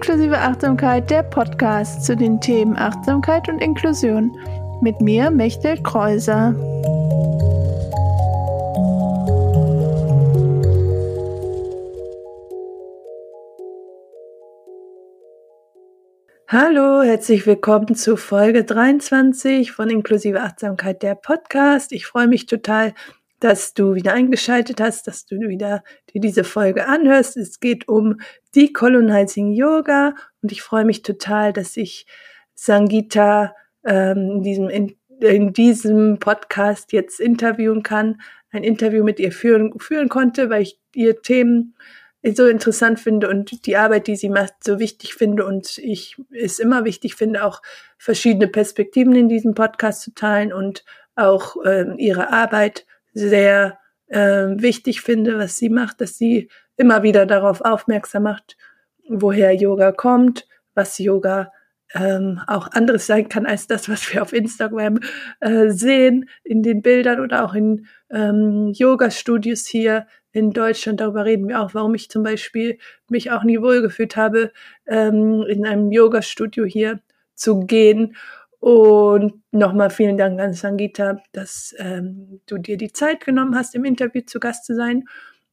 Inklusive Achtsamkeit, der Podcast zu den Themen Achtsamkeit und Inklusion. Mit mir, Mechtel Kreuser. Hallo, herzlich willkommen zu Folge 23 von Inklusive Achtsamkeit, der Podcast. Ich freue mich total, dass du wieder eingeschaltet hast, dass du wieder dir diese Folge anhörst. Es geht um Decolonizing Yoga und ich freue mich total, dass ich Sangita ähm, in, diesem, in, in diesem Podcast jetzt interviewen kann, ein Interview mit ihr führen, führen konnte, weil ich ihr Themen so interessant finde und die Arbeit, die sie macht, so wichtig finde und ich es immer wichtig finde, auch verschiedene Perspektiven in diesem Podcast zu teilen und auch ähm, ihre Arbeit sehr äh, wichtig finde, was sie macht, dass sie immer wieder darauf aufmerksam macht, woher Yoga kommt, was Yoga ähm, auch anderes sein kann als das, was wir auf Instagram äh, sehen, in den Bildern oder auch in ähm, Yoga-Studios hier in Deutschland. Darüber reden wir auch, warum ich zum Beispiel mich auch nie wohlgefühlt habe, ähm, in einem Yoga-Studio hier zu gehen und nochmal vielen Dank an Sangita, dass ähm, du dir die Zeit genommen hast, im Interview zu Gast zu sein.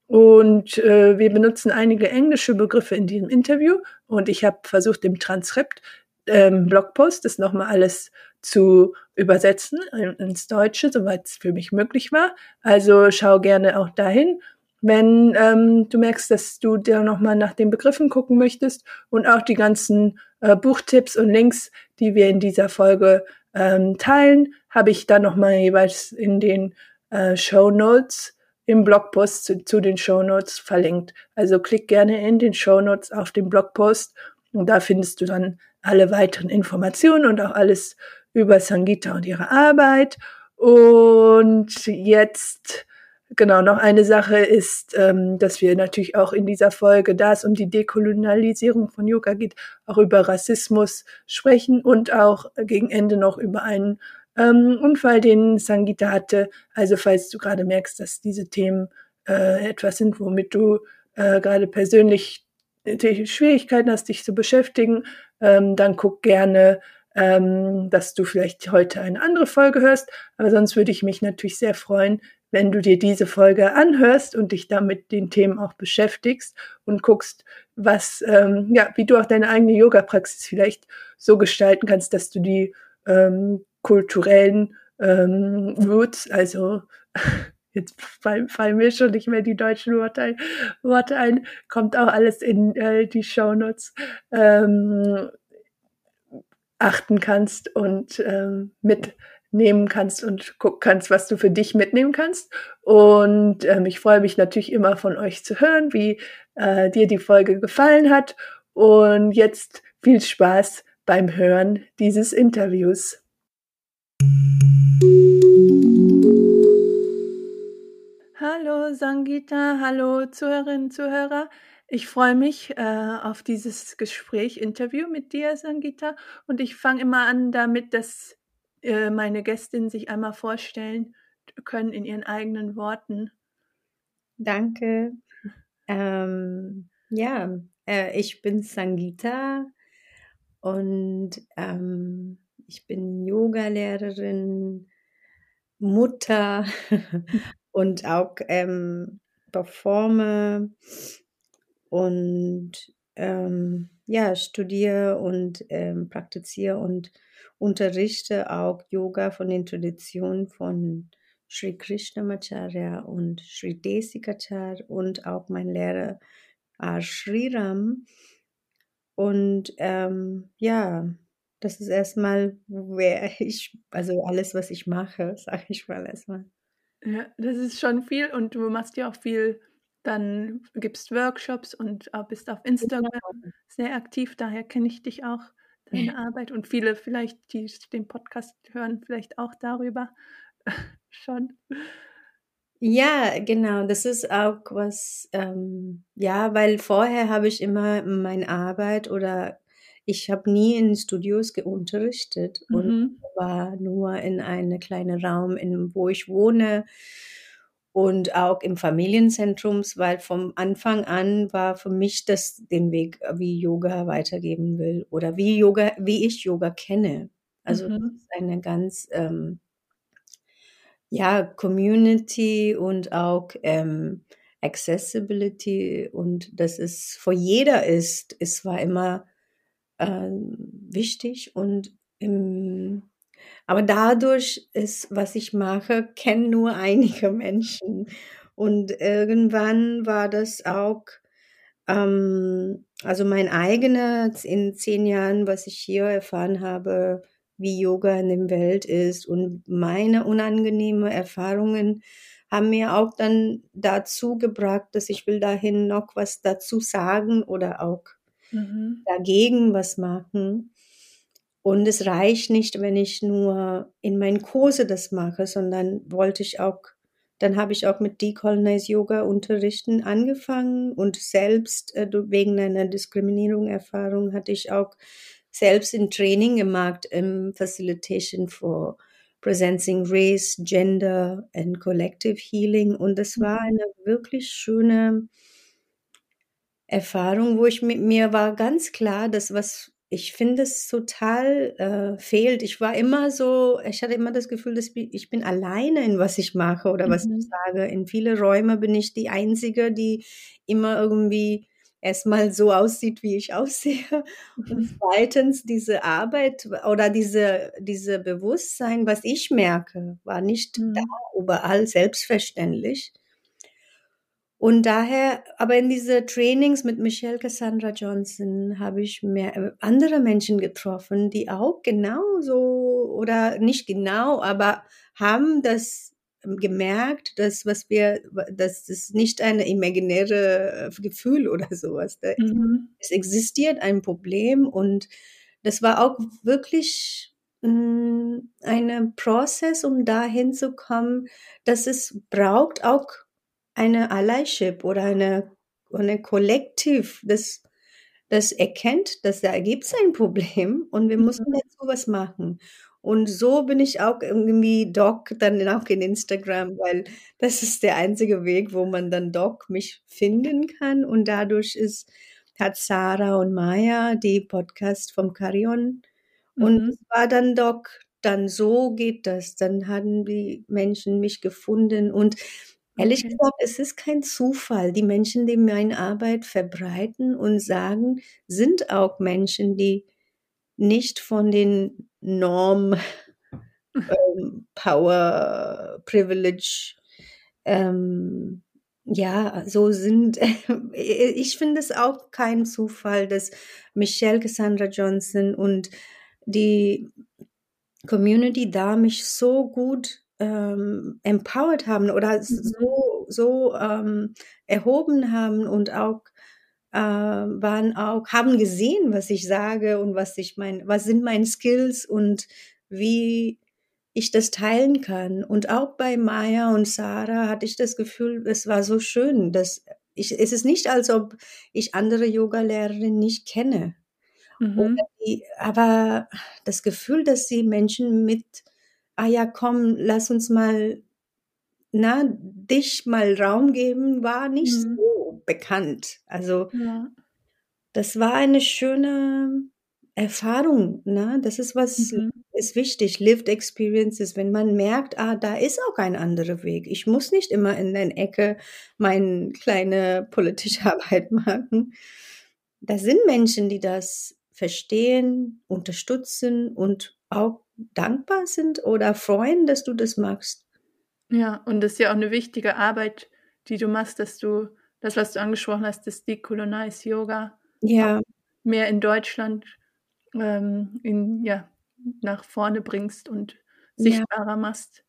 Und äh, wir benutzen einige englische Begriffe in diesem Interview. Und ich habe versucht, im Transkript, ähm, Blogpost, das nochmal alles zu übersetzen ins Deutsche, soweit es für mich möglich war. Also schau gerne auch dahin wenn ähm, du merkst, dass du dir nochmal nach den Begriffen gucken möchtest und auch die ganzen äh, Buchtipps und Links, die wir in dieser Folge ähm, teilen, habe ich dann nochmal jeweils in den äh, Show Notes im Blogpost zu, zu den Show Notes verlinkt. Also klick gerne in den Show Notes auf den Blogpost und da findest du dann alle weiteren Informationen und auch alles über Sangita und ihre Arbeit. Und jetzt Genau, noch eine Sache ist, ähm, dass wir natürlich auch in dieser Folge, da es um die Dekolonialisierung von Yoga geht, auch über Rassismus sprechen und auch gegen Ende noch über einen ähm, Unfall, den Sangita hatte. Also falls du gerade merkst, dass diese Themen äh, etwas sind, womit du äh, gerade persönlich Schwierigkeiten hast, dich zu beschäftigen, ähm, dann guck gerne, ähm, dass du vielleicht heute eine andere Folge hörst. Aber sonst würde ich mich natürlich sehr freuen, wenn du dir diese Folge anhörst und dich damit den Themen auch beschäftigst und guckst, was, ähm, ja, wie du auch deine eigene Yoga-Praxis vielleicht so gestalten kannst, dass du die ähm, kulturellen ähm, Roots, also jetzt fallen, fallen mir schon nicht mehr die deutschen Worte ein, Worte ein kommt auch alles in äh, die Shownotes, ähm, achten kannst und ähm, mit nehmen kannst und gucken kannst, was du für dich mitnehmen kannst. Und ähm, ich freue mich natürlich immer von euch zu hören, wie äh, dir die Folge gefallen hat. Und jetzt viel Spaß beim Hören dieses Interviews. Hallo Sangita, hallo Zuhörerinnen, Zuhörer. Ich freue mich äh, auf dieses Gespräch, Interview mit dir, Sangita. Und ich fange immer an damit, dass äh, meine Gästin sich einmal vorstellen können in ihren eigenen Worten. Danke. Ähm, ja, äh, ich bin Sangita und ähm, ich bin Yogalehrerin, Mutter und auch ähm, performe und ähm, ja, studiere und ähm, praktiziere und unterrichte auch Yoga von den Traditionen von Sri Krishnamacharya und Sri Desikachar und auch mein Lehrer R. Sriram. Und ähm, ja, das ist erstmal, wer ich, also alles, was ich mache, sage ich mal erstmal. Ja, das ist schon viel und du machst ja auch viel, dann gibst Workshops und bist auf Instagram genau. sehr aktiv, daher kenne ich dich auch deine Arbeit und viele vielleicht, die den Podcast hören, vielleicht auch darüber schon. Ja, genau, das ist auch was, ähm, ja, weil vorher habe ich immer meine Arbeit oder ich habe nie in Studios unterrichtet und mhm. war nur in einem kleinen Raum, in, wo ich wohne und auch im Familienzentrum, weil vom Anfang an war für mich das den Weg, wie Yoga weitergeben will oder wie Yoga, wie ich Yoga kenne. Also Mhm. eine ganz ähm, ja Community und auch ähm, Accessibility und dass es für jeder ist, es war immer ähm, wichtig und im, aber dadurch ist, was ich mache, kennen nur einige Menschen und irgendwann war das auch ähm, also mein eigener in zehn Jahren, was ich hier erfahren habe, wie Yoga in der Welt ist und meine unangenehme Erfahrungen haben mir auch dann dazu gebracht, dass ich will dahin noch was dazu sagen oder auch Mhm. dagegen was machen. Und es reicht nicht, wenn ich nur in meinen Kurse das mache, sondern wollte ich auch, dann habe ich auch mit Decolonize Yoga unterrichten angefangen und selbst äh, wegen einer Diskriminierung Erfahrung hatte ich auch selbst ein Training gemacht im Facilitation for Presencing Race, Gender and Collective Healing. Und das war eine wirklich schöne Erfahrung, wo ich mit mir war ganz klar, dass was ich finde es total äh, fehlt. Ich war immer so, ich hatte immer das Gefühl, dass ich bin alleine in was ich mache oder was ich Mhm. sage. In viele Räume bin ich die Einzige, die immer irgendwie erstmal so aussieht, wie ich aussehe. Und Mhm. zweitens diese Arbeit oder diese, diese Bewusstsein, was ich merke, war nicht da Mhm. überall selbstverständlich. Und daher, aber in diese Trainings mit Michelle Cassandra Johnson habe ich mehr äh, andere Menschen getroffen, die auch genauso oder nicht genau, aber haben das gemerkt, dass was wir, dass das nicht eine imaginäre äh, Gefühl oder sowas. Da- Mhm. Es existiert ein Problem und das war auch wirklich mh, ein Prozess, um dahin zu kommen, dass es braucht auch eine Allyship oder eine, eine Kollektiv, das, das erkennt, dass da gibt es ein Problem und wir müssen Mhm. dazu was machen. Und so bin ich auch irgendwie Doc dann auch in Instagram, weil das ist der einzige Weg, wo man dann Doc mich finden kann. Und dadurch ist, hat Sarah und Maya die Podcast vom Carion. Und Mhm. war dann Doc, dann so geht das. Dann hatten die Menschen mich gefunden und Ehrlich Okay. gesagt, es ist kein Zufall. Die Menschen, die meine Arbeit verbreiten und sagen, sind auch Menschen, die nicht von den Norm, ähm, Power, Privilege, ähm, ja, so sind. Ich finde es auch kein Zufall, dass Michelle Cassandra Johnson und die Community da mich so gut ähm, empowered haben oder Mhm. so, so ähm, erhoben haben und auch äh, waren auch, haben gesehen, was ich sage und was ich mein, was sind meine Skills und wie ich das teilen kann. Und auch bei Maya und Sarah hatte ich das Gefühl, es war so schön, dass ich, es ist nicht, als ob ich andere Yoga-Lehrerinnen nicht kenne. Mhm. die, aber das Gefühl, dass sie Menschen mit, ah ja, komm, lass uns mal, na, dich mal Raum geben, war nicht Mhm. so bekannt. Also Ja. das war eine schöne Erfahrung, ne? Das ist was, Mhm. ist wichtig. Lived Experiences, wenn man merkt, ah, da ist auch ein anderer Weg. Ich muss nicht immer in der Ecke meine kleine politische Arbeit machen. Da sind Menschen, die das verstehen, unterstützen und auch dankbar sind oder freuen, dass du das machst. Ja, und das ist ja auch eine wichtige Arbeit, die du machst, dass du das, was du angesprochen hast, das Decolonize Yoga Ja, mehr in Deutschland ähm, in, ja, nach vorne bringst und ja, sichtbarer machst.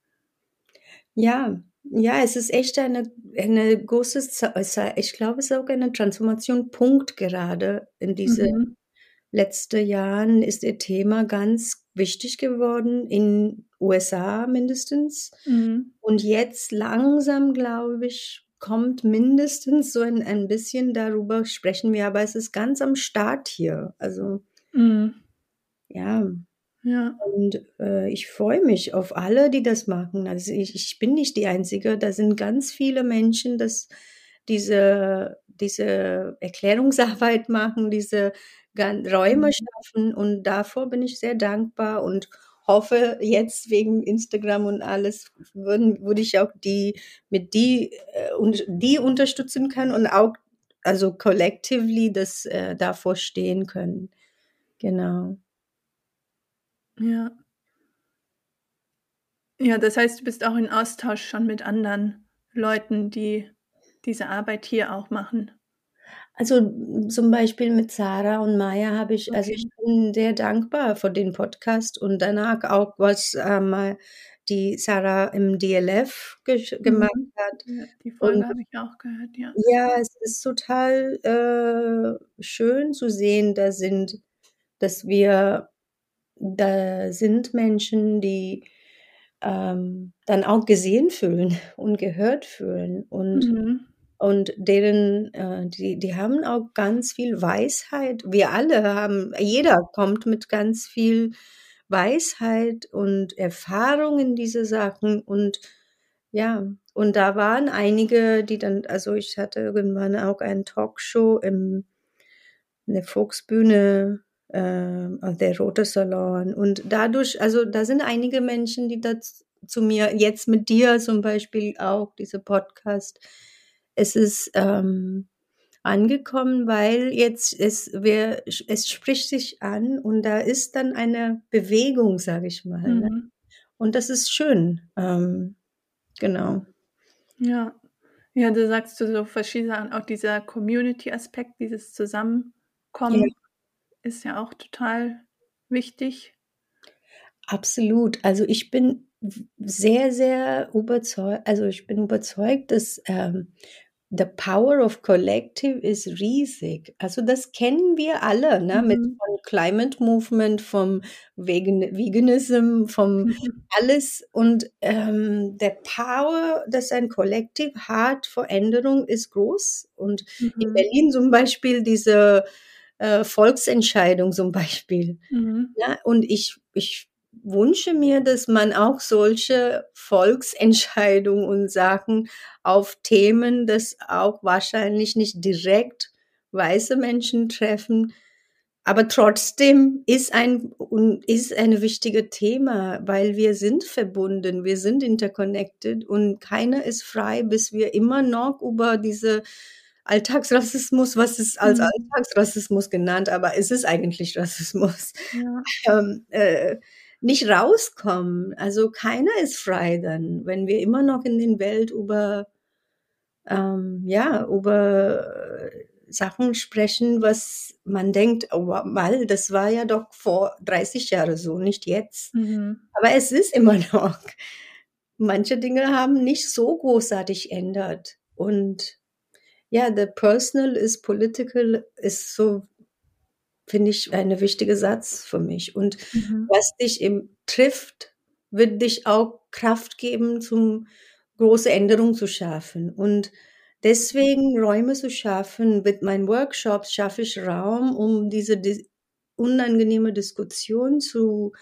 ja, ja, es ist echt eine, eine große, ich glaube, es ist auch eine Transformation Punkt gerade in diese Mhm. letzten Jahren ist ihr Thema ganz wichtig geworden, in USA mindestens. Mhm. Und jetzt langsam, glaube ich, kommt mindestens so ein, ein bisschen darüber sprechen wir, aber es ist ganz am Start hier. Also, Mhm. ja, Ja. Und äh, ich freue mich auf alle, die das machen. Also ich, ich bin nicht die Einzige. Da sind ganz viele Menschen, dass diese, diese Erklärungsarbeit machen, diese Räume Mhm. schaffen. Und davor bin ich sehr dankbar und hoffe jetzt wegen Instagram und alles würden, würde ich auch die mit die äh, und die unterstützen können und auch also collectively das äh, davor stehen können. Genau. Ja. Ja, das heißt, du bist auch in Austausch schon mit anderen Leuten, die diese Arbeit hier auch machen. Also zum Beispiel mit Sarah und Maya habe ich, also ich Okay. bin sehr dankbar für den Podcast und danach auch, was ähm, die Sarah im DLF ge gemacht Mhm. hat. Ja, die Folge habe ich auch gehört, ja. ja, es ist total äh, schön zu sehen, da sind, dass wir, da sind Menschen, die ähm, dann auch gesehen fühlen und gehört fühlen und Mhm. Und deren, äh, die, die haben auch ganz viel Weisheit. Wir alle haben, jeder kommt mit ganz viel Weisheit und Erfahrung in diese Sachen. Und ja, und da waren einige, die dann, also ich hatte irgendwann auch ein Talkshow im, in der Volksbühne, äh, der Rote Salon. Und dadurch, also da sind einige Menschen, die das zu mir, jetzt mit dir zum Beispiel auch, diese Podcast, es ist ähm, angekommen, weil jetzt es, wir, es spricht sich an und da ist dann eine Bewegung, sage ich mal. Ne? Mhm. Und das ist schön. Ähm, genau. Ja. Ja, du sagst du so verschiedene Sachen, auch dieser Community-Aspekt, dieses Zusammenkommen Ja. ist ja auch total wichtig. Absolut. Also ich bin sehr, sehr überzeugt, also ich bin überzeugt, dass ähm, the power of collective ist riesig. Also das kennen wir alle, ne? Mit Mhm. vom Climate Movement, vom Vegan Veganism, vom Mhm. alles und ähm, der Power, das ein Kollektiv hat für Änderung, ist groß. Und in Mhm. Berlin zum Beispiel diese äh, Volksentscheidung zum Beispiel. Mhm. Ja, und ich, ich wünsche mir, dass man auch solche Volksentscheidungen und Sachen auf Themen, das auch wahrscheinlich nicht direkt weiße Menschen treffen, aber trotzdem ist ein ist ein wichtiges Thema, weil wir sind verbunden, wir sind interconnected und keiner ist frei, bis wir immer noch über diese Alltagsrassismus, was ist als Mhm. Alltagsrassismus genannt, aber es ist eigentlich Rassismus, Ja. ähm, äh, nicht rauskommen. Also keiner ist frei dann, wenn wir immer noch in den Welt über ähm, ja über äh, Sachen sprechen, was man denkt, oh, weil das war ja doch vor 30 Jahren so, nicht jetzt. Mhm. Aber es ist immer noch. Manche Dinge haben nicht so großartig ändert. Und ja, the personal is political ist so, finde ich, eine wichtige Satz für mich. Und Mhm. was dich im trifft, wird dich auch Kraft geben, zum große Änderungen zu schaffen. Und deswegen Räume zu schaffen, mit meinen Workshops schaffe ich Raum, um diese dis unangenehme Diskussion zu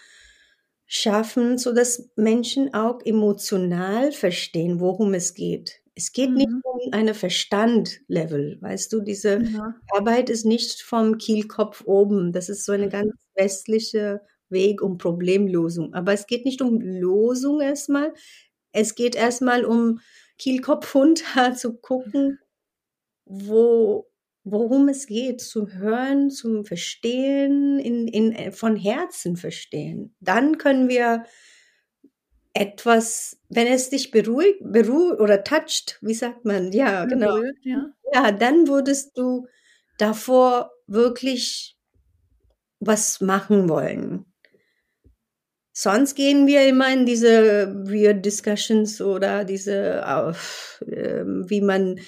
schaffen, so dass Menschen auch emotional verstehen, worum es geht. Es geht nicht Mhm. um eine Verstandlevel, weißt du? Diese Ja. Arbeit ist nicht vom Kielkopf oben. Das ist so eine ganz westliche Weg um Problemlösung. Aber es geht nicht um Losung erstmal. Es geht erstmal um Kielkopf runter zu gucken, wo, worum es geht, zu hören, zum Verstehen, in, in, von Herzen verstehen. Dann können wir etwas, wenn es dich beruhigt, beruhigt oder toucht, wie sagt man? Ja, genau. Berührt, ja. Ja, dann würdest du davor wirklich was machen wollen. Sonst gehen wir immer in diese weird discussions oder diese, äh, wie man,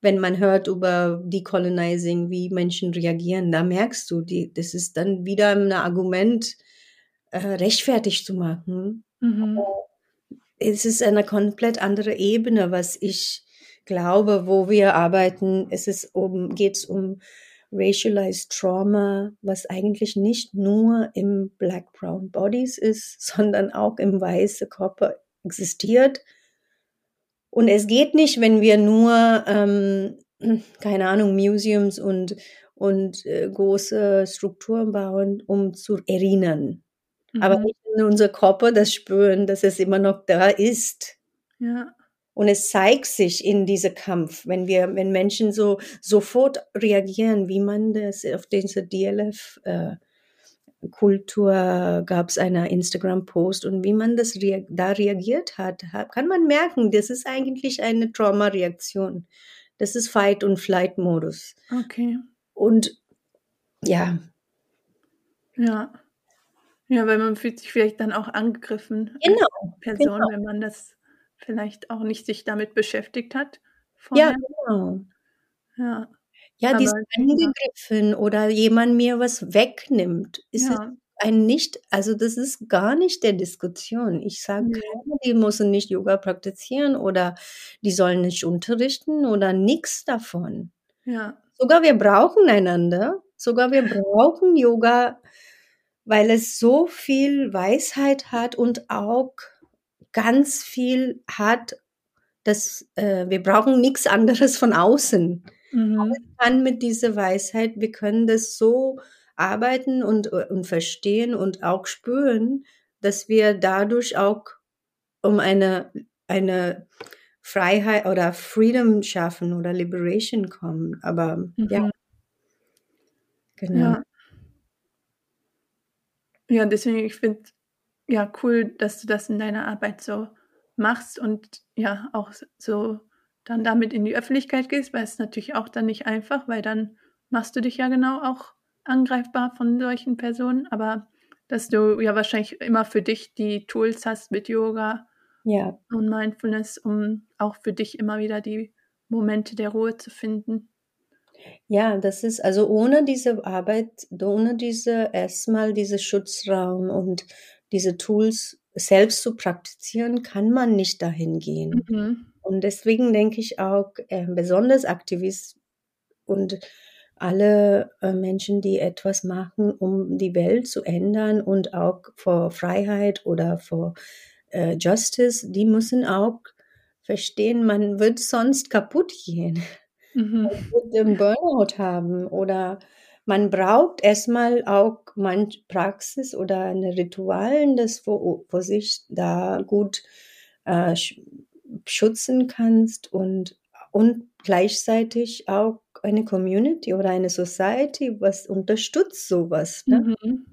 wenn man hört über Decolonizing, wie Menschen reagieren, da merkst du, die, das ist dann wieder ein Argument, äh, rechtfertig zu machen. Mhm. Es ist eine komplett andere Ebene, was ich glaube, wo wir arbeiten. Es ist um, geht's um racialized Trauma, was eigentlich nicht nur im Black Brown Bodies ist, sondern auch im weißen Körper existiert. Und es geht nicht, wenn wir nur, ähm, keine Ahnung, Museums und, und äh, große Strukturen bauen, um zu erinnern. Mhm. Aber nicht in unser Körper das spüren, dass es immer noch da ist. Ja. Und es zeigt sich in diesem Kampf, wenn wir, wenn Menschen so sofort reagieren, wie man das auf diese DLF äh, Kultur gab es einen Instagram-Post und wie man das rea da reagiert hat, kann man merken, das ist eigentlich eine Trauma-Reaktion. Das ist Fight- und Flight-Modus. Okay. Und ja. Ja. Ja, weil man fühlt sich vielleicht dann auch angegriffen genau, als Person, genau. wenn man das vielleicht auch nicht sich damit beschäftigt hat. Vorher. Ja, genau. Ja. Ja, die sind angegriffen oder jemand mir was wegnimmt. Ist Ja. ein nicht, also das ist gar nicht der Diskussion. Ich sage Ne. keiner, die müssen nicht Yoga praktizieren oder die sollen nicht unterrichten oder nix davon. Ja. Sogar wir brauchen einander. Sogar wir brauchen Yoga, weil es so viel Weisheit hat und auch ganz viel hat, dass äh, wir brauchen nichts anderes von außen. Mhm. kann mit dieser Weisheit, wir können das so arbeiten und, und verstehen und auch spüren, dass wir dadurch auch um eine, eine Freiheit oder Freedom schaffen oder Liberation kommen. Aber Mhm. ja, genau. Ja. Ja, deswegen, ich finde, ja, cool, dass du das in deiner Arbeit so machst und ja, auch so dann damit in die Öffentlichkeit gehst, weil es natürlich auch dann nicht einfach, weil dann machst du dich ja genau auch angreifbar von solchen Personen, aber dass du ja wahrscheinlich immer für dich die Tools hast mit Yoga Ja, und Mindfulness, um auch für dich immer wieder die Momente der Ruhe zu finden. Ja, das ist also ohne diese Arbeit, ohne diese erstmal diese Schutzraum und diese Tools selbst zu praktizieren, kann man nicht dahin gehen. Mhm. Und deswegen denke ich auch, äh, besonders Aktivist und alle äh, Menschen, die etwas machen, um die Welt zu ändern und auch vor Freiheit oder vor äh, Justice, die müssen auch verstehen, man wird sonst kaputt gehen. Mhm. Einen Burnout haben oder man braucht erstmal auch manch Praxis oder eine Ritualen, das wo, wo sich da gut äh, sch- schützen kannst und, und gleichzeitig auch eine Community oder eine Society, was unterstützt sowas. Ne? Mhm.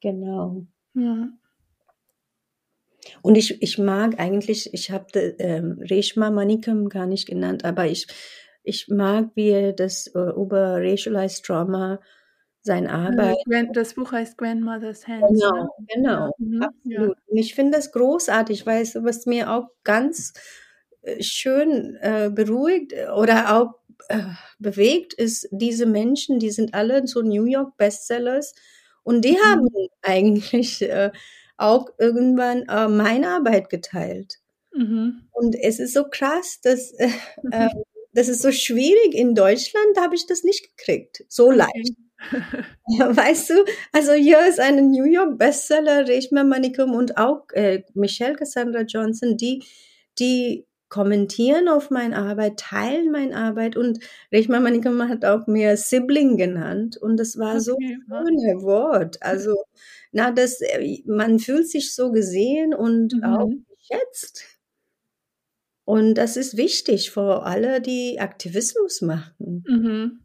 Genau. Ja. Und ich, ich mag eigentlich, ich habe ähm, Reshma Manikam gar nicht genannt, aber ich, ich mag, wie er das äh, über Racialized Trauma seine Äh, Arbeit. Das Buch heißt Grandmother's Hands. Ne? Genau, genau, Mhm. Ja. absolut. Und ich finde das großartig, weil es was mir auch ganz äh, schön äh, beruhigt oder auch äh, bewegt ist, diese Menschen, die sind alle so New York Bestsellers und die Mhm. haben eigentlich äh, auch irgendwann äh, meine Arbeit geteilt. Mhm. Und es ist so krass, dass äh, äh, das ist so schwierig in Deutschland, habe ich das nicht gekriegt. So leicht. Weißt du, also hier ist eine New York Bestseller, Reshma Manikum und auch äh, Michelle Cassandra Johnson, die, die kommentieren auf meine Arbeit, teilen meine Arbeit und Reshma Manikum hat auch mir Sibling genannt und das war so Okay, ein wow. schönes Wort. Also, na, das, äh, man fühlt sich so gesehen und auch Mhm. geschätzt. Und das ist wichtig für alle, die Aktivismus machen Mhm.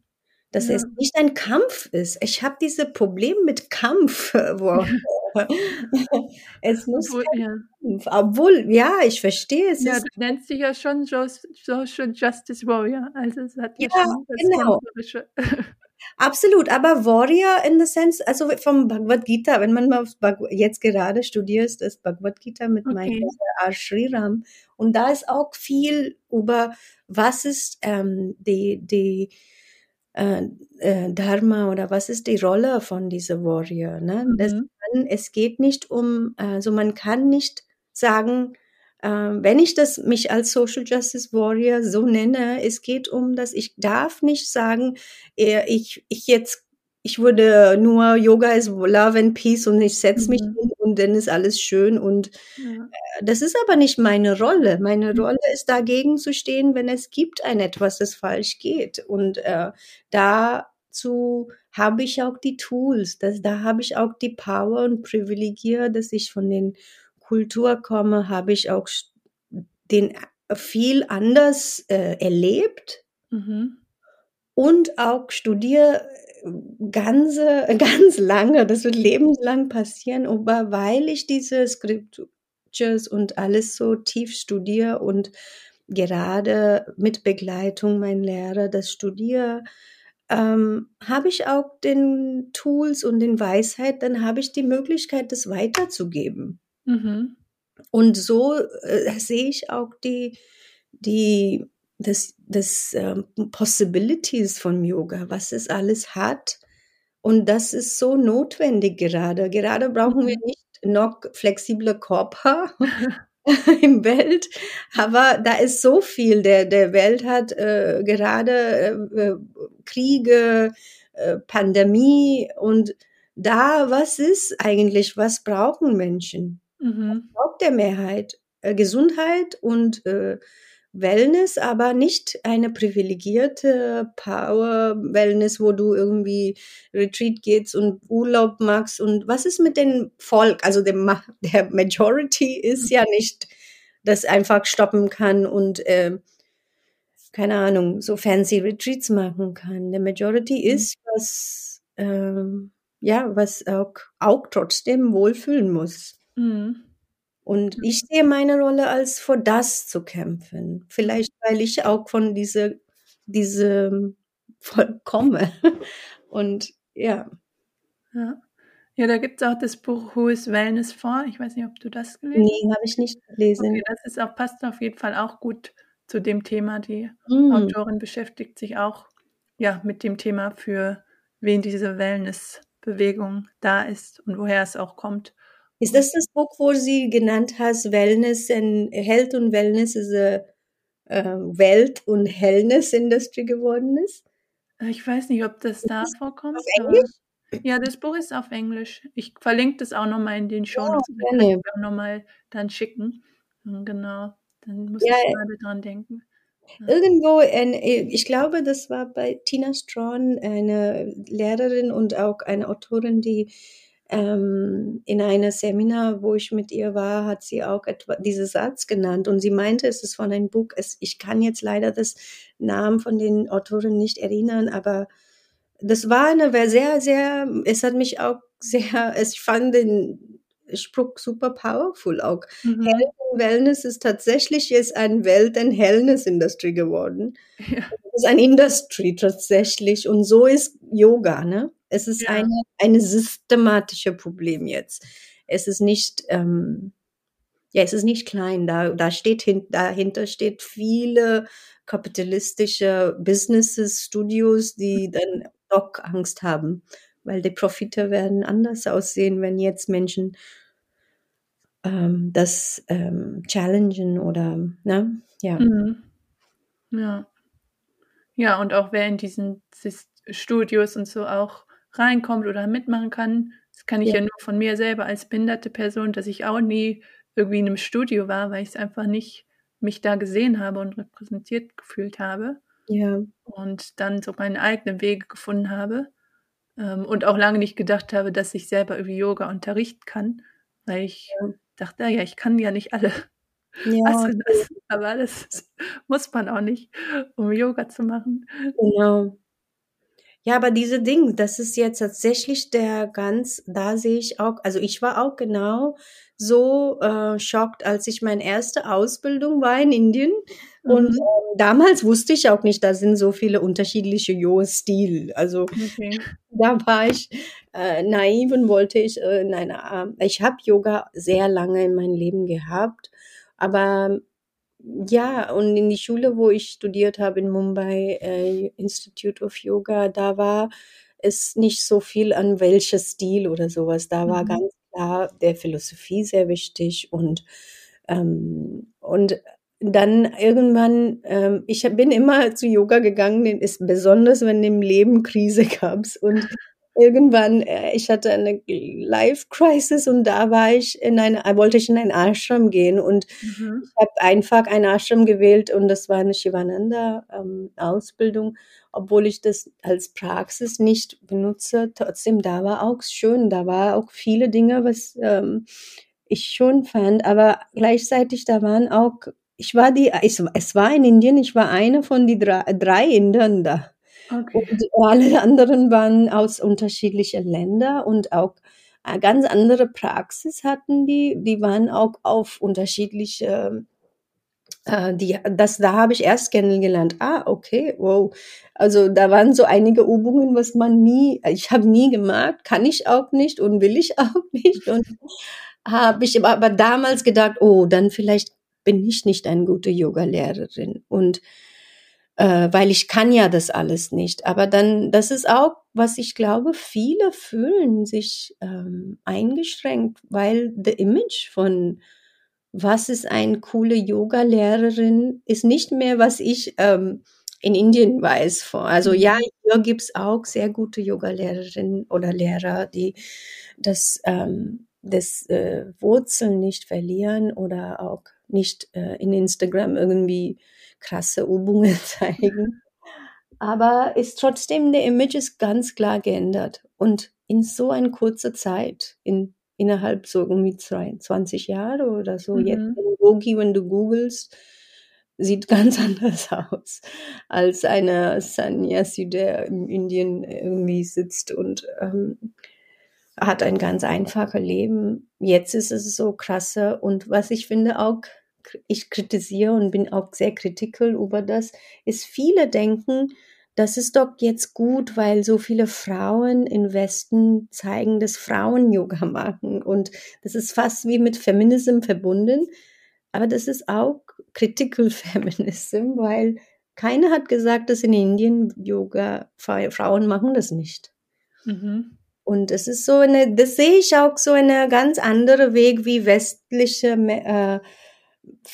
dass Ja. es nicht ein Kampf ist. Ich habe diese Problem mit Kampf. Es muss Obwohl, ja. Kampf. Obwohl, ja, ich verstehe es. ja, du nennst dich ja schon Social Justice Warrior. Also es hat ja, Ja, schon das genau. Kämpferische. absolut, aber Warrior in the sense, also vom Bhagavad Gita, wenn man mal jetzt gerade studierst, das Bhagavad Gita mit meinem Okay. Lehrer R. Sriram und da ist auch viel über was ist ähm, die, die äh, äh, Dharma oder was ist die Rolle von dieser Warrior. Ne? Das Mhm. kann, es geht nicht um, also man kann nicht sagen, wenn ich das mich als Social Justice Warrior so nenne, es geht um, dass ich darf nicht sagen, äh, ich, ich jetzt ich würde nur Yoga ist Love and Peace und ich setze mich Mhm. hin und dann ist alles schön und Ja. äh, das ist aber nicht meine Rolle. Meine Mhm. Rolle ist dagegen zu stehen, wenn es gibt ein etwas, das falsch geht und äh, dazu habe ich auch die Tools, das, da habe ich auch die Power und Privilegier, dass ich von den Kultur komme, habe ich auch den viel anders äh, erlebt Mhm. und auch studiere äh, ganze, ganz lange, das wird lebenslang passieren, aber weil ich diese Scriptures und alles so tief studiere und gerade mit Begleitung mein Lehrer das studiere, ähm, habe ich auch den Tools und den Weisheit, dann habe ich die Möglichkeit, das weiterzugeben. Mhm. Und so äh, sehe ich auch die, die, das, das ähm, Possibilities von Yoga, was es alles hat. Und das ist so notwendig gerade. Gerade brauchen wir Mhm. nicht noch flexible Körper im Welt, aber da ist so viel. Der, der Welt hat äh, gerade äh, äh, Kriege, äh, Pandemie und da, was ist eigentlich, was brauchen Menschen? Mhm. der Mehrheit äh, Gesundheit und äh, Wellness, aber nicht eine privilegierte Power Wellness, wo du irgendwie Retreat gehst und Urlaub machst und was ist mit dem Volk? Also der, Ma der Majority ist ja nicht, das einfach stoppen kann und äh, keine Ahnung, so fancy Retreats machen kann. Der Majority Mhm. ist was, ähm, ja, was auch, auch trotzdem wohlfühlen muss. Mhm. Und ich sehe meine Rolle als vor das zu kämpfen. Vielleicht, weil ich auch von diese, diesem Volk komme. Und ja, Ja. Ja, da gibt es auch das Buch Who is Wellness for? Ich weiß nicht, ob du das gelesen nee, habe ich nicht gelesen. Okay, das ist auch, passt auf jeden Fall auch gut zu dem Thema. Die Mm, Autorin beschäftigt sich auch ja, mit dem Thema, für wen diese Wellness-Bewegung da ist und woher es auch kommt. Ist das das Buch, wo sie genannt hast, Wellness and Health und Wellness ist a äh, Welt- und Hellness-Industry geworden ist? Äh, Ich weiß nicht, ob das Ist da das vorkommt. auf Englisch? Ja, das Buch ist auf Englisch. Ich verlinke das auch nochmal in den Show Ja, Notes. Dann kann gerne. ich auch nochmal dann schicken. Und Genau. Dann muss Ja, ich gerade dran denken. Ja. Irgendwo, ein, ich glaube, das war bei Tina Strawn, eine Lehrerin und auch eine Autorin, die ähm, in einem Seminar, wo ich mit ihr war, hat sie auch etwa diesen Satz genannt und sie meinte, es ist von einem Buch. Es, ich kann jetzt leider das Namen von den Autoren nicht erinnern, aber das war eine sehr, sehr, es hat mich auch sehr, ich fand den Spruch super powerful auch. Mhm. Health and Wellness ist tatsächlich jetzt ein Welt- and Wellness-Industry geworden. Ja. Es ist ein Industry tatsächlich und so ist Yoga, ne? Es ist Ja. eine, eine systematische Problem jetzt. Es ist nicht, ähm, ja, es ist nicht klein. Da, da steht hin, dahinter steht viele kapitalistische Businesses, Studios, die dann doch Angst haben, weil die Profite werden anders aussehen, wenn jetzt Menschen ähm, das ähm, challengen oder, ne? Ja. Mhm. Ja. Ja, und auch wer in diesen Studios und so auch reinkommt oder mitmachen kann, das kann ich Ja. ja nur von mir selber als behinderte Person, dass ich auch nie irgendwie in einem Studio war, weil ich es einfach nicht mich da gesehen habe und repräsentiert gefühlt habe Ja. und dann so meine eigenen Wege gefunden habe ähm, und auch lange nicht gedacht habe, dass ich selber irgendwie Yoga unterrichten kann, weil ich Ja. dachte, ja, ich kann ja nicht alle Ja, Asanas, aber das muss man auch nicht, um Yoga zu machen. Genau. Ja, aber diese Dinge, das ist jetzt tatsächlich der ganz, da sehe ich auch, also ich war auch genau so äh, schockt, als ich meine erste Ausbildung war in Indien. Und Mhm. ähm, damals wusste ich auch nicht, da sind so viele unterschiedliche Yoga-Stil. Also Okay. da war ich äh, naiv und wollte ich, äh, nein, äh, ich habe Yoga sehr lange in meinem Leben gehabt, aber ja, und in die Schule, wo ich studiert habe in Mumbai, äh, Institute of Yoga, da war es nicht so viel an welcher Stil oder sowas. Da war Mhm. ganz klar der Philosophie sehr wichtig und Ähm, und dann irgendwann, ähm, ich bin immer zu Yoga gegangen, ist besonders wenn im Leben Krise gab's und irgendwann, äh, ich hatte eine Life Crisis und da war ich in eine, wollte ich in ein Ashram gehen und mhm. ich habe einfach ein Ashram gewählt und das war eine Shivananda ähm, Ausbildung, obwohl ich das als Praxis nicht benutze. Trotzdem, da war auch schön, da war auch viele Dinge, was ähm, ich schon fand, aber gleichzeitig da waren auch ich war die, ich, es war in Indien, ich war eine von die drei, drei Indern da. Okay. Und alle anderen waren aus unterschiedlichen Ländern und auch eine ganz andere Praxis hatten die. Die waren auch auf unterschiedliche, äh, die, das, da habe ich erst kennengelernt. Ah, okay, wow. Also da waren so einige Übungen, was man nie, ich habe nie gemacht, kann ich auch nicht und will ich auch nicht. Und habe ich aber damals gedacht, oh, dann vielleicht bin ich nicht eine gute Yoga-Lehrerin und äh, weil ich kann ja das alles nicht. Aber dann, das ist auch, was ich glaube, viele fühlen sich ähm, eingeschränkt, weil the Image von was ist eine coole Yoga-Lehrerin ist nicht mehr, was ich ähm, in Indien weiß. Also mhm. ja, hier gibt's auch sehr gute Yoga-Lehrerinnen oder Lehrer, die das, ähm, das äh, Wurzeln nicht verlieren oder auch nicht äh, in Instagram irgendwie krasse Übungen zeigen. Aber ist trotzdem, der Image ist ganz klar geändert. Und in so einer kurzen Zeit, in, innerhalb so irgendwie 20 Jahre oder so, mhm. jetzt Yogi, wenn du googelst, sieht ganz anders aus als eine Sannyasi, der in Indien irgendwie sitzt und ähm, hat ein ganz einfaches Leben. Jetzt ist es so krasse und was ich finde auch ich kritisiere und bin auch sehr kritisch über das, ist viele denken, das ist doch jetzt gut, weil so viele Frauen im Westen zeigen, dass Frauen Yoga machen. Und das ist fast wie mit Feminism verbunden. Aber das ist auch Critical Feminism, weil keiner hat gesagt, dass in Indien Yoga Frauen machen das nicht. Mhm. Und es ist so eine, das sehe ich auch so eine ganz andere Weg wie westliche äh,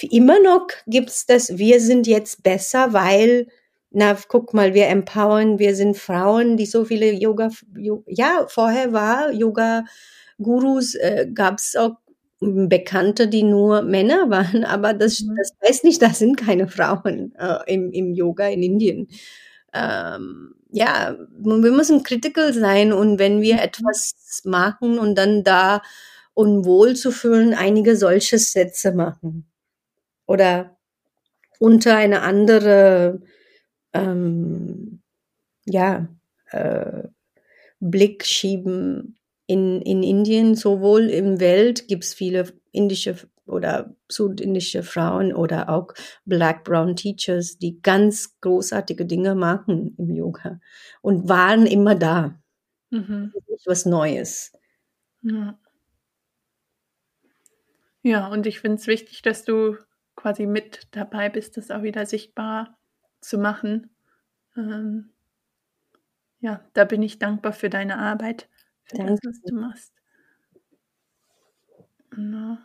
immer noch gibt's das, wir sind jetzt besser, weil, na, guck mal, wir empowern, wir sind Frauen, die so viele Yoga, ja, vorher war Yoga-Gurus, äh, gab's auch Bekannte, die nur Männer waren, aber das, mhm. das heißt nicht, da sind keine Frauen äh, im, im Yoga in Indien. Ähm, ja, wir müssen critical sein und wenn wir mhm. etwas machen und dann da unwohl zu fühlen, einige solche Sätze machen oder unter eine andere ähm, ja, äh, Blick schieben. In, in Indien, sowohl im Welt gibt es viele indische oder südindische Frauen oder auch Black Brown Teachers, die ganz großartige Dinge machen im Yoga und waren immer da. Mhm. Nicht was Neues. Ja, ja und ich finde es wichtig, dass du quasi mit dabei bist, das auch wieder sichtbar zu machen. Ähm, ja, da bin ich dankbar für deine Arbeit, für Danke. das, was du machst. No.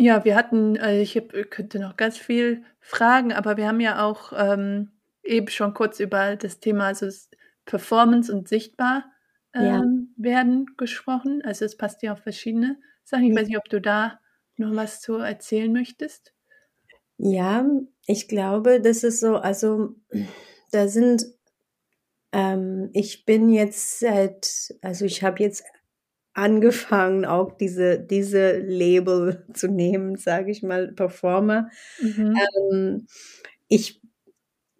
Ja, wir hatten, also ich hab, könnte noch ganz viel fragen, aber wir haben ja auch ähm, eben schon kurz über das Thema also Performance und sichtbar ähm, ja. werden gesprochen. Also es passt ja auf verschiedene Sachen. Ich weiß nicht, ob du da noch was zu erzählen möchtest. Ja, ich glaube, das ist so, also da sind, ähm, ich bin jetzt seit, also ich habe jetzt angefangen, auch diese, diese Label zu nehmen, sage ich mal, Performer. Mhm. Ähm, ich,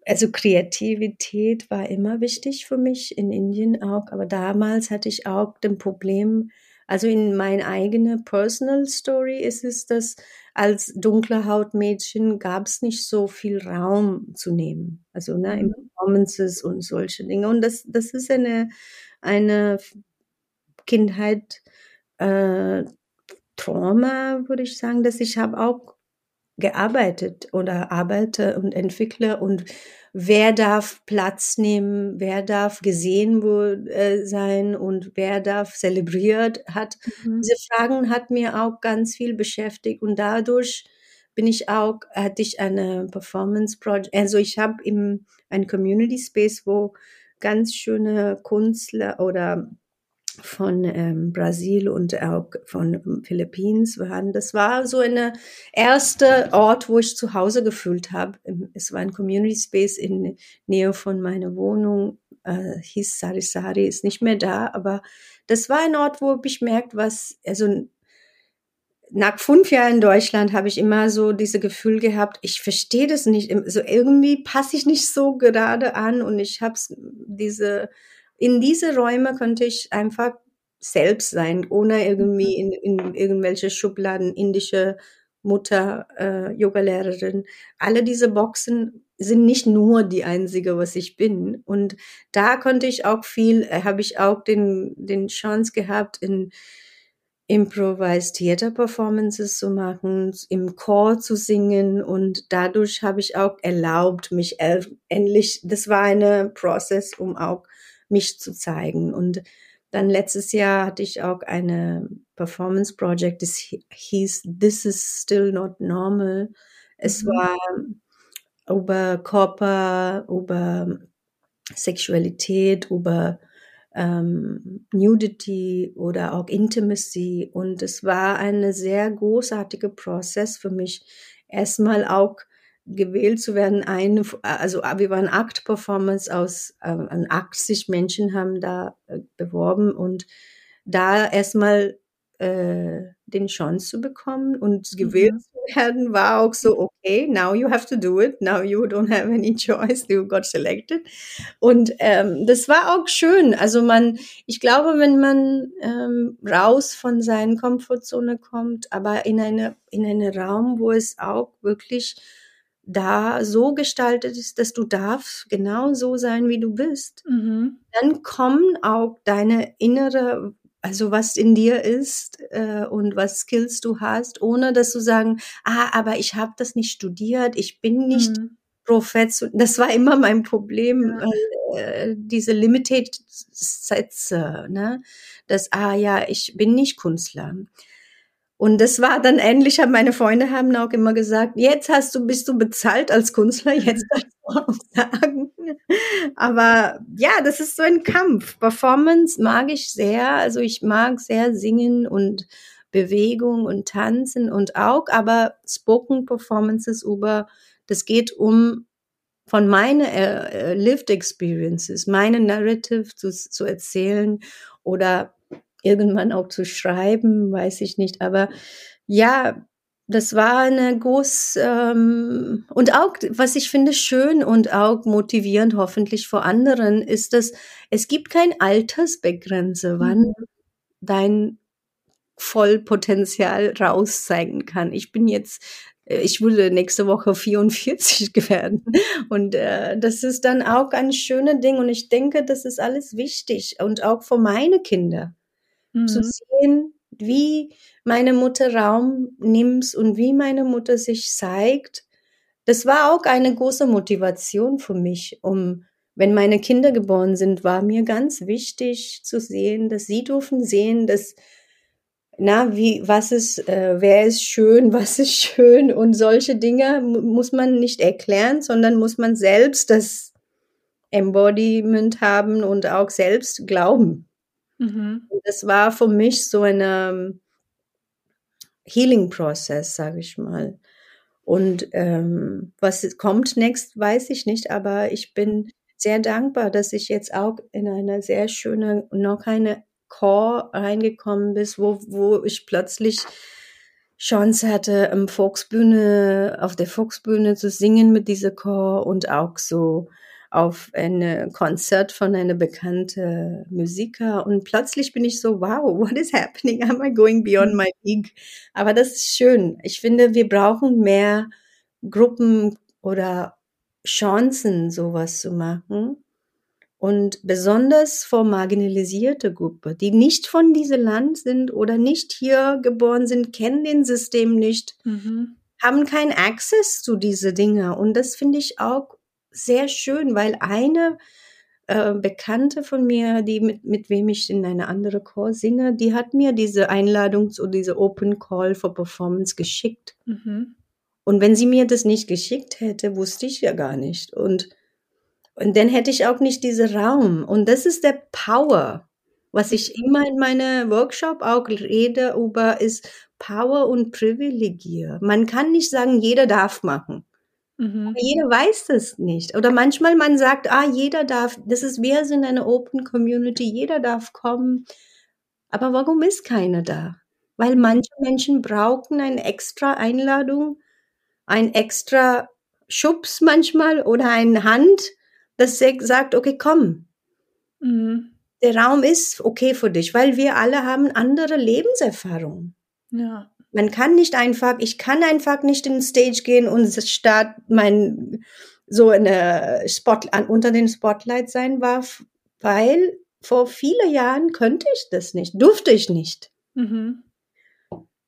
also Kreativität war immer wichtig für mich in Indien auch, aber damals hatte ich auch den Problem, also in mein eigene Personal Story ist es, dass als dunkle Hautmädchen gab es nicht so viel Raum zu nehmen. Also ne, in mhm. Performances und solche Dinge. Und das, das ist eine, eine Kindheit, äh, Trauma, würde ich sagen, dass ich habe auch gearbeitet oder arbeite und entwickle und wer darf Platz nehmen, wer darf gesehen äh, sein und wer darf zelebriert hat. Mhm. Diese Fragen hat mir auch ganz viel beschäftigt und dadurch bin ich auch, hatte ich eine Performance Project, also ich habe im ein Community Space, wo ganz schöne Künstler oder von ähm, Brasil und auch von Philippinen waren. Das war so eine erste Ort, wo ich zu Hause gefühlt habe. Es war ein Community Space in Nähe von meiner Wohnung, äh, hieß Sarisari, ist nicht mehr da, aber das war ein Ort, wo ich merkt, was, also nach fünf Jahren in Deutschland habe ich immer so diese Gefühl gehabt, ich verstehe das nicht, so irgendwie passe ich nicht so gerade an und ich habe diese in diese Räume könnte ich einfach selbst sein, ohne irgendwie in, in irgendwelche Schubladen, indische Mutter, äh, Yogalehrerin. Alle diese Boxen sind nicht nur die einzige, was ich bin. Und da konnte ich auch viel, äh, habe ich auch den, den Chance gehabt, in Improvised Theater Performances zu machen, im Chor zu singen und dadurch habe ich auch erlaubt, mich endlich, das war eine Prozess, um auch mich zu zeigen. Und dann letztes Jahr hatte ich auch eine Performance Project, das hieß This is Still Not Normal. Es mhm. war über Körper, über Sexualität, über ähm, Nudity oder auch Intimacy. Und es war eine sehr großartige Prozess für mich, erstmal auch gewählt zu werden. Eine, also wir waren Act-Performance aus äh, 80 Menschen haben da äh, beworben und da erstmal äh, den Chance zu bekommen und gewählt mhm. zu werden, war auch so, okay, now you have to do it, now you don't have any choice, you got selected. Und ähm, das war auch schön. Also man, ich glaube, wenn man ähm, raus von seiner Komfortzone kommt, aber in eine in einen Raum, wo es auch wirklich da so gestaltet ist, dass du darfst genau so sein, wie du bist, mhm. dann kommen auch deine innere, also was in dir ist äh, und was Skills du hast, ohne dass du sagen, ah, aber ich habe das nicht studiert, ich bin nicht mhm. Prophet. Das war immer mein Problem, ja. äh, diese Limited Sätze, ne? Das, ah ja, ich bin nicht Künstler. Und das war dann endlich, haben meine Freunde haben auch immer gesagt, jetzt hast du, bist du bezahlt als Künstler, jetzt kannst du auch sagen. Aber ja, das ist so ein Kampf. Performance mag ich sehr. Also ich mag sehr singen und Bewegung und tanzen und auch, aber Spoken Performances über, das geht um von meinen äh, Lived Experiences, meine Narrative zu, zu erzählen oder irgendwann auch zu schreiben, weiß ich nicht. Aber ja, das war eine groß ähm, und auch was ich finde schön und auch motivierend hoffentlich vor anderen ist, dass es gibt kein Altersbegrenze, wann mhm. dein Vollpotenzial rauszeigen kann. Ich bin jetzt äh, ich würde nächste Woche 44 werden. Und äh, das ist dann auch ein schönes Ding. Und ich denke, das ist alles wichtig. Und auch für meine Kinder mhm. zu sehen, wie meine Mutter Raum nimmt und wie meine Mutter sich zeigt. Das war auch eine große Motivation für mich, um wenn meine Kinder geboren sind, war mir ganz wichtig zu sehen, dass sie dürfen sehen, dass na, wie, was ist, äh, wer ist schön, was ist schön und solche Dinge muss man nicht erklären, sondern muss man selbst das Embodiment haben und auch selbst glauben. Mhm. Das war für mich so ein ähm, Healing-Prozess, sage ich mal. Und ähm, was kommt next, weiß ich nicht, aber ich bin sehr dankbar, dass ich jetzt auch in eine sehr schöne, noch eine Core reingekommen bin, wo, wo ich plötzlich Chance hatte, im Volksbühne, auf der Volksbühne zu singen mit dieser Chor und auch so auf ein Konzert von einer bekannten Musiker und plötzlich bin ich so, wow, what is happening? Am I going beyond my peak? Aber das ist schön. Ich finde, wir brauchen mehr Gruppen oder Chancen, sowas zu machen. Und besonders vor marginalisierte Gruppen, die nicht von diesem Land sind oder nicht hier geboren sind, kennen den System nicht. Mhm haben keinen Access zu diese Dinge. Und das finde ich auch sehr schön, weil eine äh, Bekannte von mir, die mit, mit wem ich in eine andere Chor singe, die hat mir diese Einladung zu diese Open Call for Performance geschickt. Mhm. Und wenn sie mir das nicht geschickt hätte, wusste ich ja gar nicht. Und, und dann hätte ich auch nicht diesen Raum. Und das ist der Power. Was ich immer in meinem Workshop auch rede über, ist Power und Privilegier. Man kann nicht sagen, jeder darf machen. Mhm. Jeder weiß das nicht. Oder manchmal man sagt, ah, jeder darf, das ist, wir sind eine Open Community, jeder darf kommen. Aber warum ist keiner da? Weil manche Menschen brauchen eine extra Einladung, ein extra Schubs manchmal oder eine Hand, das sagt, okay, komm. Mhm. Der Raum ist okay für dich, weil wir alle haben andere Lebenserfahrungen. Ja. Man kann nicht einfach, ich kann einfach nicht in den Stage gehen und statt mein so eine Spot an, unter den Spotlight sein war, weil vor vielen Jahren könnte ich das nicht, durfte ich nicht. Mhm.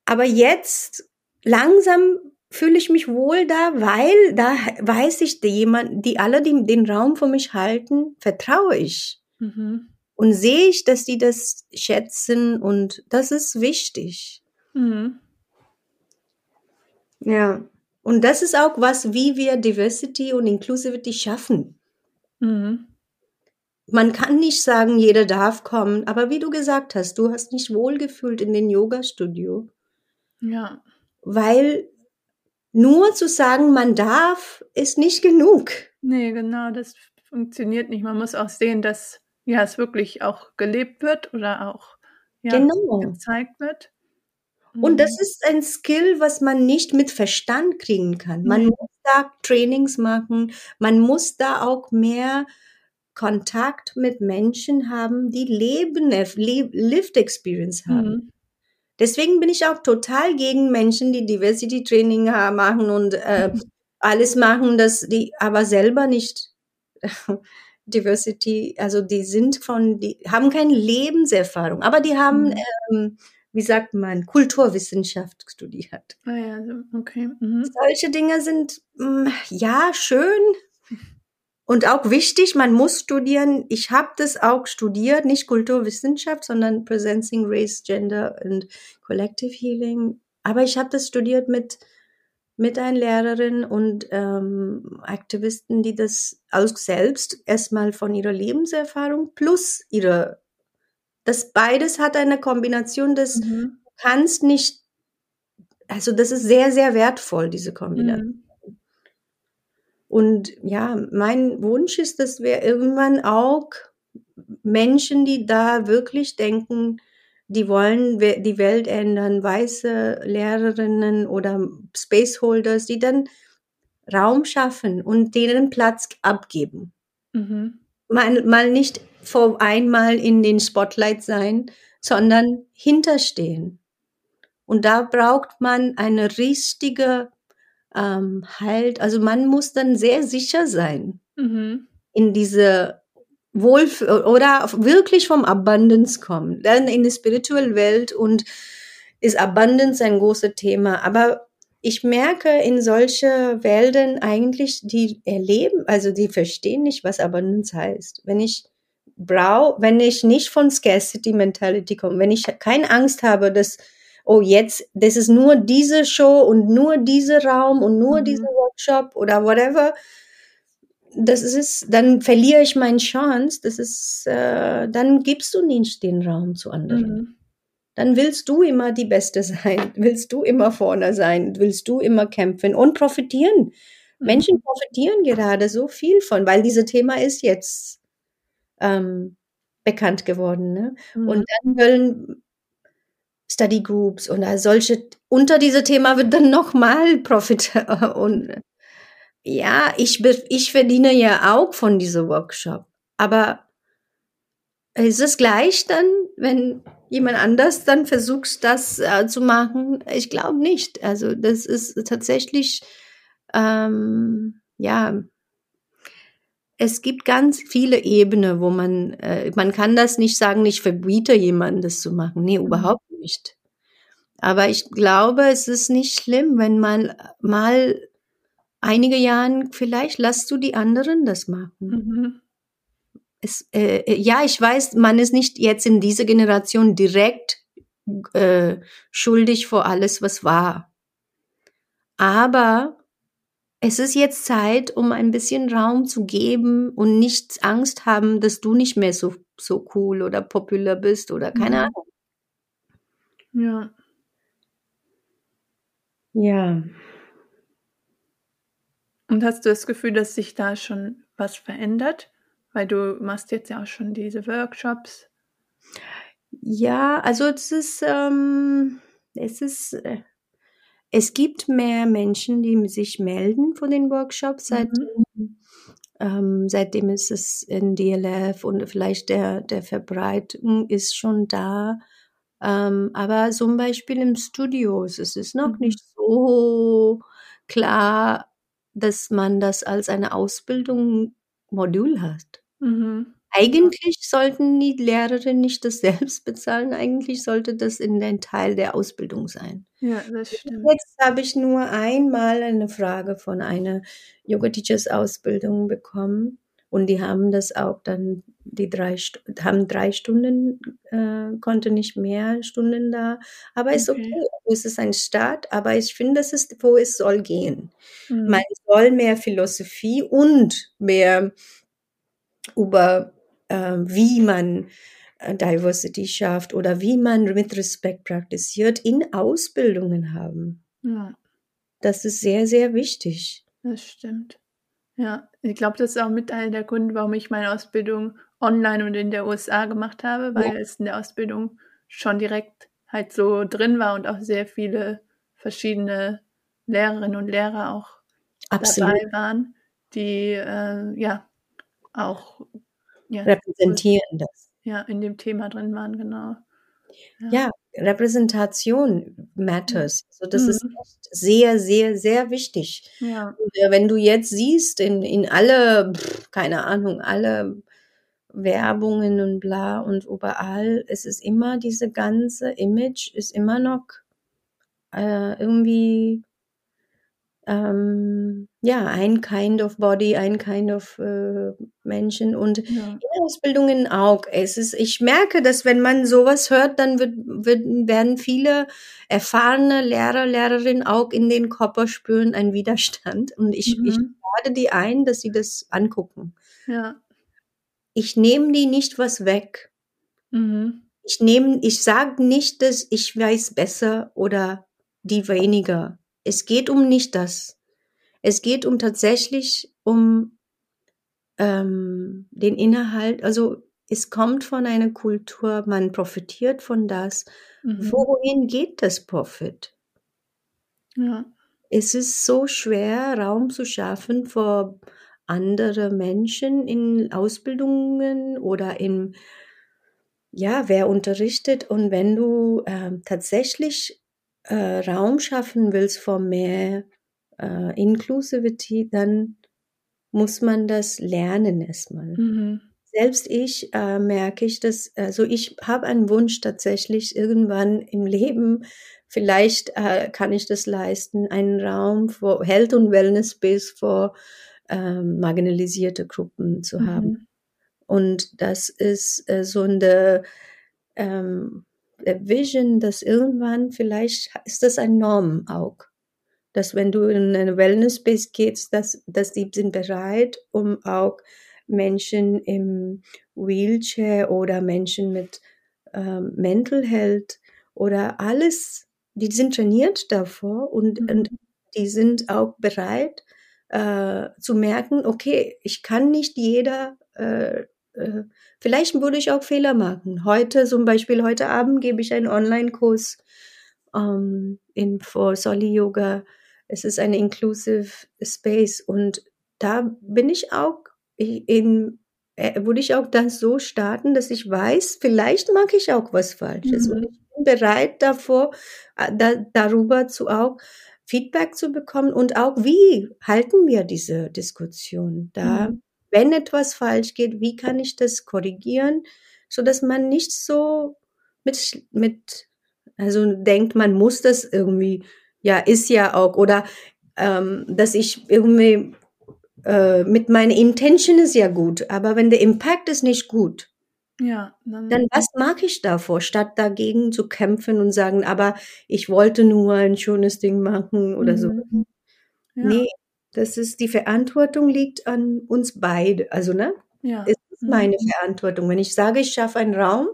Aber jetzt langsam fühle ich mich wohl da, weil da weiß ich, die jemand, die alle die den Raum für mich halten, vertraue ich. Mhm. Und sehe ich, dass die das schätzen und das ist wichtig. Mhm. Ja. Und das ist auch was, wie wir Diversity und Inclusivity schaffen. Mhm. Man kann nicht sagen, jeder darf kommen, aber wie du gesagt hast, du hast nicht wohlgefühlt in den Yoga-Studio, Ja. weil nur zu sagen, man darf, ist nicht genug. Nee, genau, das funktioniert nicht. Man muss auch sehen, dass ja es wirklich auch gelebt wird oder auch ja, Genau. gezeigt wird. Und Mhm. das ist ein Skill, was man nicht mit Verstand kriegen kann. Man Nee. muss da Trainings machen, man muss da auch mehr Kontakt mit Menschen haben, die Leben, le- Lived Experience haben. Mhm. Deswegen bin ich auch total gegen Menschen, die Diversity Training machen und äh, alles machen, dass die aber selber nicht Diversity, also die sind von, die haben keine Lebenserfahrung, aber die haben, Mhm. ähm, wie sagt man, Kulturwissenschaft studiert. Ah ja, okay. Mhm. Solche Dinge sind mh, ja schön und auch wichtig. Man muss studieren. Ich habe das auch studiert, nicht Kulturwissenschaft, sondern Presencing Race, Gender und Collective Healing. Aber ich habe das studiert mit mit einer Lehrerin und ähm, Aktivisten, die das auch selbst erstmal von ihrer Lebenserfahrung plus ihre, das beides hat eine Kombination, das Mhm. du kannst nicht, also das ist sehr, sehr wertvoll, diese Kombination. Mhm. Und ja, mein Wunsch ist, dass wir irgendwann auch Menschen, die da wirklich denken, die wollen die Welt ändern, weiße Lehrerinnen oder Spaceholders, die dann Raum schaffen und denen Platz abgeben. Mhm. Mal, mal nicht vor einmal in den Spotlight sein, sondern hinterstehen. Und da braucht man eine richtige ähm, Halt. Also man muss dann sehr sicher sein Mhm. in diese Wohlf oder wirklich vom Abundance kommen. Dann in die spirituelle Welt und ist Abundance ein großes Thema. Aber ich merke in solche Welten eigentlich, die erleben, also die verstehen nicht, was Abundance heißt. Wenn ich brau, wenn ich nicht von Scarcity Mentality komme, wenn ich keine Angst habe, dass oh jetzt, das ist nur diese Show und nur dieser Raum und nur Mhm. dieser Workshop oder whatever, das ist, dann verliere ich meine Chance. Das ist, äh, dann gibst du nicht den Raum zu anderen. Mhm. Dann willst du immer die Beste sein, willst du immer vorne sein, willst du immer kämpfen und profitieren. Mhm. Menschen profitieren gerade so viel von, weil dieses Thema ist jetzt ähm, bekannt geworden. Ne? Mhm. Und dann wollen Study Groups und all solche, unter diesem Thema wird dann nochmal Profit und ja, ich, ich verdiene ja auch von diesem Workshop. Aber ist es gleich dann, wenn jemand anders dann versucht, das äh, zu machen? Ich glaube nicht. Also das ist tatsächlich, ähm, ja, es gibt ganz viele Ebenen, wo man, äh, man kann das nicht sagen, ich verbiete jemanden, das zu machen. Nee, Mhm. überhaupt nicht. Aber ich glaube, es ist nicht schlimm, wenn man mal einige Jahren, vielleicht lässt du die anderen das machen. Mhm. Es, äh, ja, ich weiß, man ist nicht jetzt in dieser Generation direkt äh, schuldig vor alles, was war. Aber es ist jetzt Zeit, um ein bisschen Raum zu geben und nicht Angst haben, dass du nicht mehr so, so cool oder populär bist oder keine Mhm. Ahnung. Ja. Ja. Und hast du das Gefühl, dass sich da schon was verändert? Weil du machst jetzt ja auch schon diese Workshops. Ja, also es ist, ähm, es ist, äh, es gibt mehr Menschen, die sich melden von den Workshops, seitdem, ähm, seitdem ist es in DLF und vielleicht der, der Verbreitung ist schon da. Ähm, aber zum Beispiel im Studio, es ist noch Mhm. nicht so klar, dass man das als eine Ausbildung Modul hat. Mhm. Eigentlich sollten die Lehrerinnen nicht das selbst bezahlen. Eigentlich sollte das in den Teil der Ausbildung sein. Ja, das stimmt. Jetzt habe ich nur einmal eine Frage von einer Yoga Teachers Ausbildung bekommen und die haben das auch dann die drei haben drei Stunden äh, konnte nicht mehr Stunden da, aber ist Okay. okay. Es ist ein Start, aber ich finde, das ist wo es soll gehen. Mhm. Man soll mehr Philosophie und mehr über wie man äh, Diversity schafft oder wie man mit Respekt praktiziert in Ausbildungen haben. Ja, Das ist sehr, sehr wichtig. das stimmt. Ja, ich glaube, das ist auch mit einer der Gründe, warum ich meine Ausbildung online und in der USA gemacht habe, weil es in der Ausbildung schon direkt halt so drin war und auch sehr viele verschiedene Lehrerinnen und Lehrer auch Absolut dabei waren, die äh, ja auch ja, repräsentieren das. ja, in dem Thema drin waren, genau. Ja, Repräsentation matters. Also das ist Mhm. echt sehr, sehr, sehr wichtig. Ja, Und, äh, wenn du jetzt siehst, in, in alle, keine Ahnung, alle Werbungen und bla und überall, es ist immer diese ganze Image ist immer noch äh, irgendwie ähm, ja ein kind of body, ein kind of äh, Menschen und ja, in Ausbildungen auch. Es ist, ich merke, dass wenn man sowas hört, dann wird, wird, werden viele erfahrene Lehrer, Lehrerinnen auch in den Körper spüren einen Widerstand. Und ich, ich Mhm. lade die ein, dass sie das angucken. ja. Ich nehme die nicht was weg. Mhm. Ich nehme, ich sage nicht, dass ich weiß besser oder die weniger. Es geht um nicht das. Es geht um tatsächlich um ähm, den Inhalt. Also es kommt von einer Kultur, man profitiert von das. Mhm. Wohin geht das Profit? Ja, Es ist so schwer, Raum zu schaffen für andere Menschen in Ausbildungen oder in, ja, wer unterrichtet. Und wenn du ähm, tatsächlich äh, Raum schaffen willst für mehr äh, Inclusivity, dann muss man das lernen erstmal. mhm. Selbst ich äh, merke ich, dass, also ich habe einen Wunsch tatsächlich irgendwann im Leben, vielleicht äh, kann ich das leisten, einen Raum für Health und Wellness Space für ähm, marginalisierte Gruppen zu haben. Mhm. Und das ist äh, so eine ähm, Vision, dass irgendwann vielleicht ist das ein Norm auch. Dass wenn du in eine Wellness Space gehst, dass, dass die sind bereit, um auch Menschen im Wheelchair oder Menschen mit ähm, Mental Health oder alles, die sind trainiert davor und, Mhm. und die sind auch bereit äh, zu merken, okay, ich kann nicht jeder, äh, äh, vielleicht würde ich auch Fehler machen. Heute zum Beispiel, heute Abend gebe ich einen Online-Kurs ähm, in for Soli Yoga. Es ist eine inclusive Space und da bin ich auch in, äh, würde ich auch das so starten, dass ich weiß, vielleicht mag ich auch was Falsches. Mhm. Und ich bin bereit davor, äh, da, darüber zu auch Feedback zu bekommen und auch, wie halten wir diese Diskussion da? Mhm. Wenn etwas falsch geht, wie kann ich das korrigieren, so dass man nicht so mit, mit Also denkt, man muss das irgendwie, ja, ist ja auch, oder ähm, dass ich irgendwie äh, mit meiner Intention ist ja gut, aber wenn der Impact ist nicht gut, Ja, dann dann was mache ich davor, statt dagegen zu kämpfen und sagen, aber ich wollte nur ein schönes Ding machen oder so. Mhm. Ja. Nee, das ist die Verantwortung liegt an uns beide. Also, ne? Ja. Es ist Mhm. meine Verantwortung. Wenn ich sage, ich schaffe einen Raum,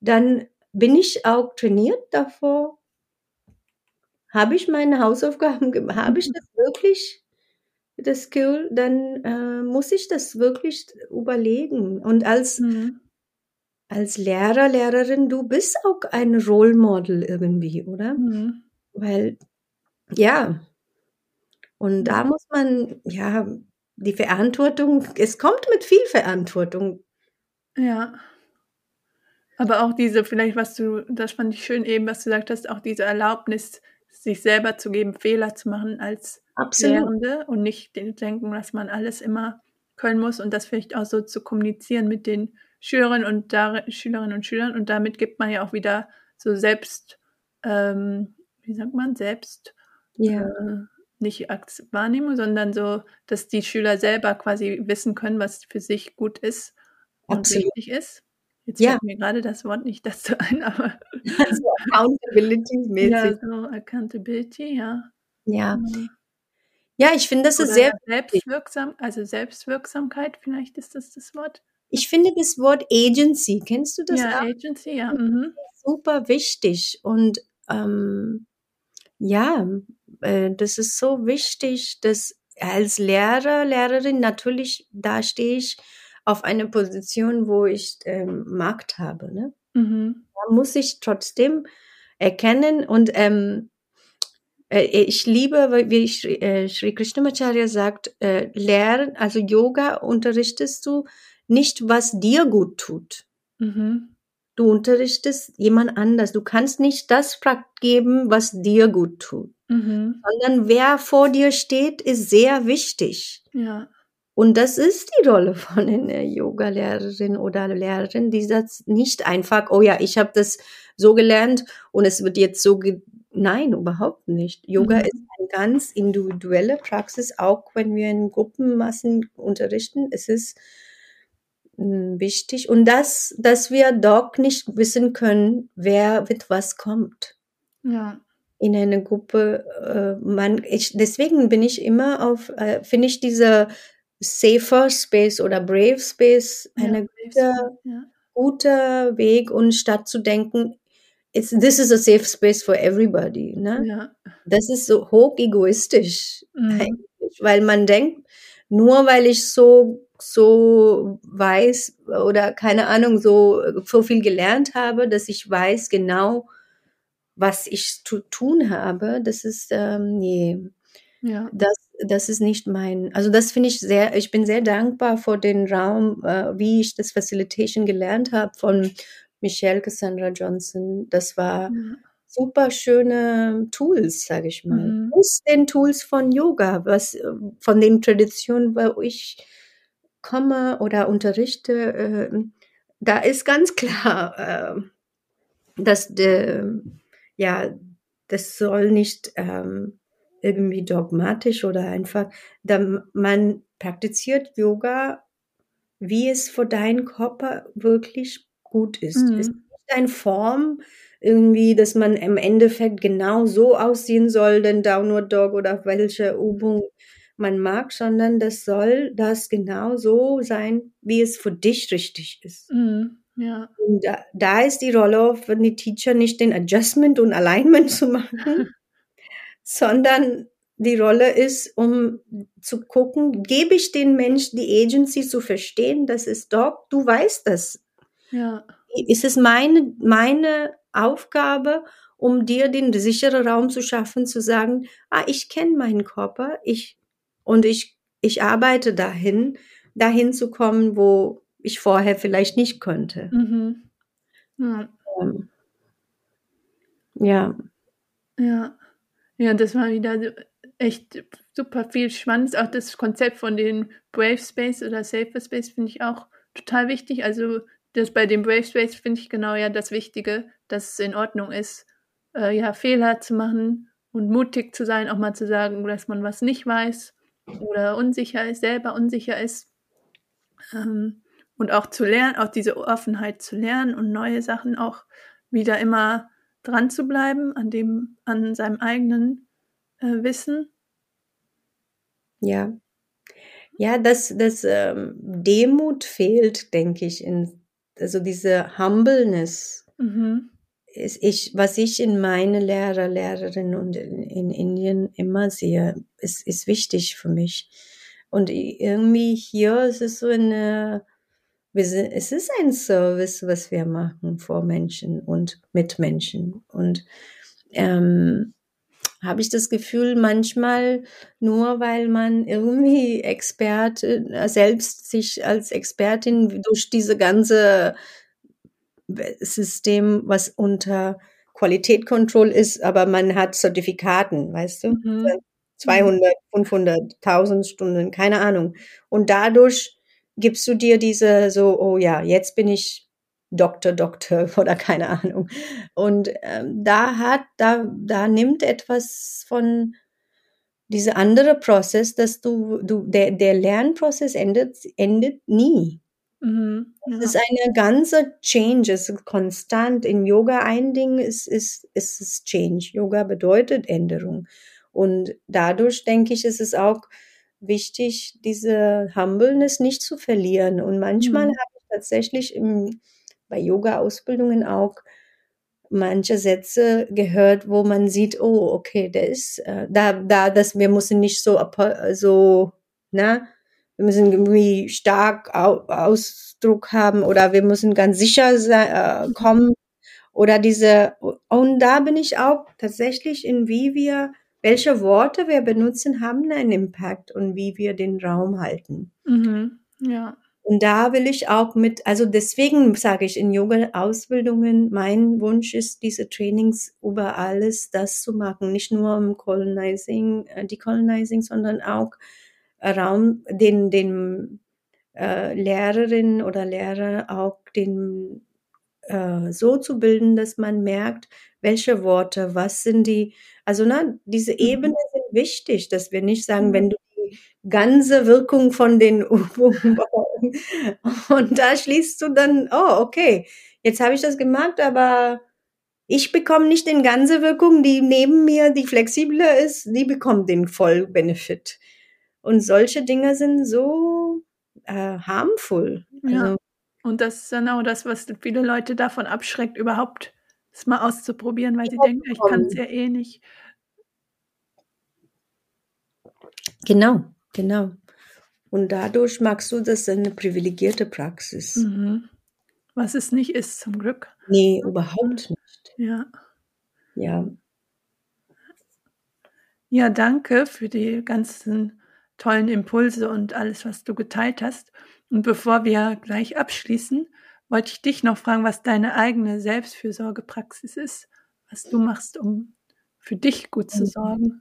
dann bin ich auch trainiert davor. Habe ich meine Hausaufgaben gemacht? Habe ich das wirklich, das Skill? Dann äh, muss ich das wirklich überlegen. Und als, Mhm. als Lehrer, Lehrerin, du bist auch ein Role Model irgendwie, oder? Mhm. Weil, ja, und da Ja. muss man, ja, die Verantwortung, es kommt mit viel Verantwortung. Ja. Aber auch diese vielleicht, was du das fand ich schön eben, was du gesagt hast, auch diese Erlaubnis, sich selber zu geben, Fehler zu machen als Absolut. Lehrende und nicht den denken, dass man alles immer können muss und das vielleicht auch so zu kommunizieren mit den Schülerinnen und dar Schülerinnen und Schülern und damit gibt man ja auch wieder so selbst ähm, wie sagt man, selbst Ja. äh, nicht Wahrnehmung, sondern so, dass die Schüler selber quasi wissen können, was für sich gut ist und Absolut. richtig ist. Jetzt Ja. fällt mir gerade das Wort nicht dazu ein, aber Also accountability-mäßig. ja, so Accountability, ja. Ja. Ja, ich finde, das ist Oder sehr wichtig. Selbstwirksam also Selbstwirksamkeit, vielleicht ist das das Wort? Ich finde das Wort Agency, kennst du das Ja, auch? Agency, ja, mhm. Super wichtig und ähm, ja, äh, das ist so wichtig, dass als Lehrer, Lehrerin natürlich, da stehe ich auf einer Position, wo ich ähm, Macht habe. Ne? Mhm. Da muss ich trotzdem erkennen und ähm, äh, ich liebe, wie ich, äh, Sri Krishnamacharya sagt, äh, lernen, also Yoga unterrichtest du nicht, was dir gut tut. Mhm. Du unterrichtest jemand anders. Du kannst nicht das geben, was dir gut tut, Mhm. sondern wer vor dir steht, ist sehr wichtig. Ja. Und das ist die Rolle von einer Yoga-Lehrerin oder Lehrerin, die sagt nicht einfach, oh ja, ich habe das so gelernt und es wird jetzt so. Nein, überhaupt nicht. Yoga Mhm. ist eine ganz individuelle Praxis, auch wenn wir in Gruppenmassen unterrichten. Es ist mm, wichtig und das, dass wir doch nicht wissen können, wer mit was kommt Ja. In eine Gruppe. Äh, man, ich, deswegen bin ich immer auf, äh, finde ich diese safer Space oder brave Space Ja, eine brave gute, ja. guter Weg und statt zu denken, it's, this is a safe space for everybody. Ne? Ja. Das ist so hoch egoistisch Mhm. eigentlich, weil man denkt, nur weil ich so so weiß oder keine Ahnung so so viel gelernt habe, dass ich weiß genau, was ich zu tun habe. Das ist ähm, nee, Ja. das das ist nicht mein. Also das finde ich sehr. Ich bin sehr dankbar für den Raum, äh, wie ich das Facilitation gelernt habe von Michelle Cassandra Johnson. Das war Ja. super schöne Tools, sage ich mal. Mhm. Plus den Tools von Yoga, was äh, von den Traditionen, wo ich komme oder unterrichte, äh, da ist ganz klar, äh, dass de, ja, das soll nicht ähm, irgendwie dogmatisch oder einfach, da man praktiziert Yoga, wie es für deinen Körper wirklich gut ist. Es ist Mhm. nicht eine Form irgendwie, dass man im Endeffekt genau so aussehen soll, den Downward Dog oder welche Übung man mag, sondern das soll das genau so sein, wie es für dich richtig ist. Mhm. Ja. Und da, da ist die Rolle von die Teacher nicht den Adjustment und Alignment zu machen, sondern die Rolle ist, um zu gucken, gebe ich den Mensch die Agency zu verstehen, das ist doch, du weißt das. Ja. Ist es meine, meine Aufgabe, um dir den sicheren Raum zu schaffen, zu sagen, ah, ich kenne meinen Körper, ich, und ich, ich arbeite dahin, dahin zu kommen, wo ich vorher vielleicht nicht könnte. Mhm. Ja. Ähm, ja. Ja. Ja, das war wieder echt super viel Spannendes. Auch das Konzept von den Brave Space oder Safer Space finde ich auch total wichtig. Also das bei dem Brave Space finde ich genau ja das Wichtige, dass es in Ordnung ist, äh, ja, Fehler zu machen und mutig zu sein, auch mal zu sagen, dass man was nicht weiß oder unsicher ist, selber unsicher ist. Ähm, und auch zu lernen, auch diese Offenheit zu lernen und neue Sachen auch wieder immer dran zu bleiben, an dem, an seinem eigenen äh, Wissen. Ja. Ja, das, das ähm, Demut fehlt, denke ich, in, also diese Humbleness. Mhm. Ist ich, was ich in meine Lehrer, Lehrerinnen und in, in Indien immer sehe, ist, ist wichtig für mich. Und irgendwie hier ist es so eine, sind, es ist ein Service, was wir machen vor Menschen und mit Menschen. Und ähm, habe ich das Gefühl, manchmal nur weil man irgendwie Experte, äh, selbst sich als Expertin durch diese ganze System, was unter Qualitätskontroll ist, aber man hat Zertifikaten, weißt du? Mhm. 200, 500, 1000 Stunden, keine Ahnung. Und dadurch gibst du dir diese so, oh ja, jetzt bin ich Doktor, Doktor oder keine Ahnung. Und ähm, da hat, da, da nimmt etwas von diese andere Prozess, dass du, du, der, der Lernprozess endet, endet nie. Mhm, ja. Es ist eine ganze Change, es ist konstant. In Yoga ein Ding ist, ist, ist es Change. Yoga bedeutet Änderung. Und dadurch denke ich, ist es auch wichtig, diese Humbleness nicht zu verlieren. Und manchmal mhm. habe ich tatsächlich im, bei Yoga-Ausbildungen auch manche Sätze gehört, wo man sieht, oh, okay, der ist äh, da, da, dass wir müssen nicht so, so, ne, wir müssen irgendwie stark Au Ausdruck haben oder wir müssen ganz sicher sein, äh, kommen oder diese, und da bin ich auch tatsächlich in wie wir welche Worte wir benutzen, haben einen Impact und wie wir den Raum halten. Mhm. Ja. Und da will ich auch mit, also deswegen sage ich in Yoga-Ausbildungen, mein Wunsch ist, diese Trainings über alles das zu machen, nicht nur im Colonizing, äh, Decolonizing, sondern auch Raum, den, den äh, Lehrerinnen oder Lehrer auch den äh, so zu bilden, dass man merkt, welche Worte, was sind die, also na, diese mhm. Ebenen sind wichtig, dass wir nicht sagen, wenn du die ganze Wirkung von den Übungen und da schließt du dann, oh, okay, jetzt habe ich das gemacht, aber ich bekomme nicht den ganze Wirkung, die neben mir, die flexibler ist, die bekommt den Vollbenefit. Und solche Dinge sind so äh, harmful. Ja. Also, und das ist genau das, was viele Leute davon abschreckt, überhaupt es mal auszuprobieren, weil sie denken, ich kann es ja eh nicht. Genau, genau. Und dadurch magst du das eine privilegierte Praxis. Mhm. Was es nicht ist, zum Glück. Nee, überhaupt nicht. Ja. Ja. Ja, danke für die ganzen tollen Impulse und alles, was du geteilt hast. Und bevor wir gleich abschließen, wollte ich dich noch fragen, was deine eigene Selbstfürsorgepraxis ist, was du machst, um für dich gut zu mhm. sorgen.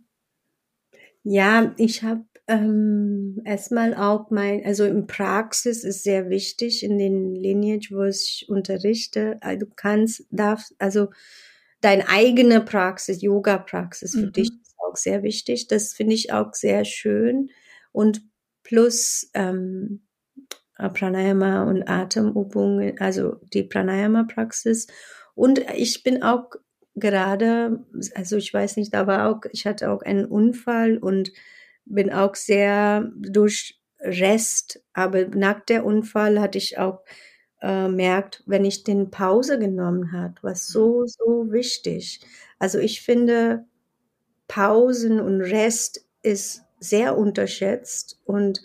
Ja, ich habe ähm, erstmal auch mein, also in Praxis ist sehr wichtig in den Lineage, wo ich unterrichte. Äh, du kannst, darfst, also deine eigene Praxis, Yoga-Praxis für mhm. dich ist auch sehr wichtig. Das finde ich auch sehr schön. Und plus ähm, Pranayama und Atemübungen, also die Pranayama-Praxis. Und ich bin auch gerade, also ich weiß nicht, da war auch, ich hatte auch einen Unfall und bin auch sehr durch Rest, aber nach der Unfall hatte ich auch äh, merkt, wenn ich den Pause genommen hat, was so, so wichtig. Also ich finde, Pausen und Rest ist sehr unterschätzt und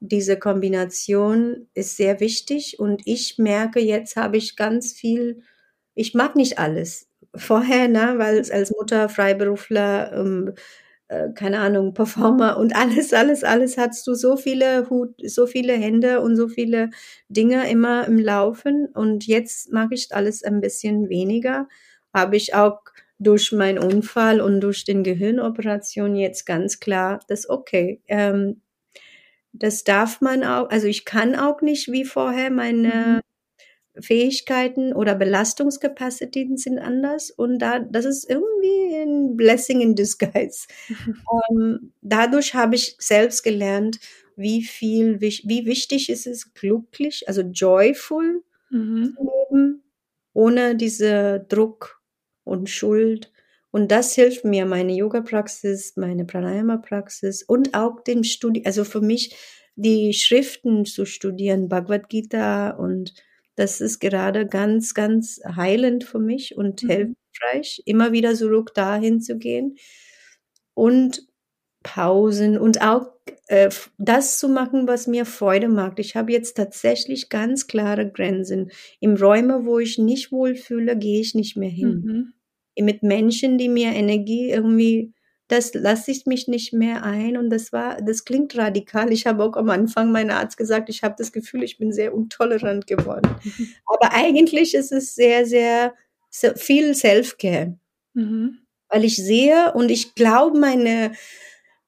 diese Kombination ist sehr wichtig und ich merke, jetzt habe ich ganz viel, ich mag nicht alles. Vorher, ne, weil als Mutter, Freiberufler, ähm, äh, keine Ahnung, Performer und alles, alles, alles hast du so viele Hut, so viele Hände und so viele Dinge immer im Laufen und jetzt mag ich alles ein bisschen weniger. Habe ich auch durch meinen Unfall und durch den Gehirnoperation jetzt ganz klar, dass okay, ähm, das darf man auch, also ich kann auch nicht wie vorher meine Fähigkeiten oder Belastungskapazitäten sind anders und da, das ist irgendwie ein Blessing in Disguise. ähm, dadurch habe ich selbst gelernt, wie viel, wie, wie wichtig ist es, glücklich, also joyful Mhm. zu leben, ohne diese Druck und Schuld. Und das hilft mir, meine Yoga-Praxis, meine Pranayama-Praxis und auch den Studi, also für mich die Schriften zu studieren, Bhagavad Gita und das ist gerade ganz, ganz heilend für mich und Mhm. hilfreich, immer wieder zurück dahin zu gehen und Pausen und auch äh, das zu machen, was mir Freude macht. Ich habe jetzt tatsächlich ganz klare Grenzen. Im Räume, wo ich nicht wohlfühle, gehe ich nicht mehr hin. Mhm. Mit Menschen, die mir Energie irgendwie, das lasse ich mich nicht mehr ein. Und das war, das klingt radikal. Ich habe auch am Anfang meinem Arzt gesagt, ich habe das Gefühl, ich bin sehr intolerant geworden. Mhm. Aber eigentlich ist es sehr, sehr, viel Self-Care Mhm. weil ich sehe und ich glaube meine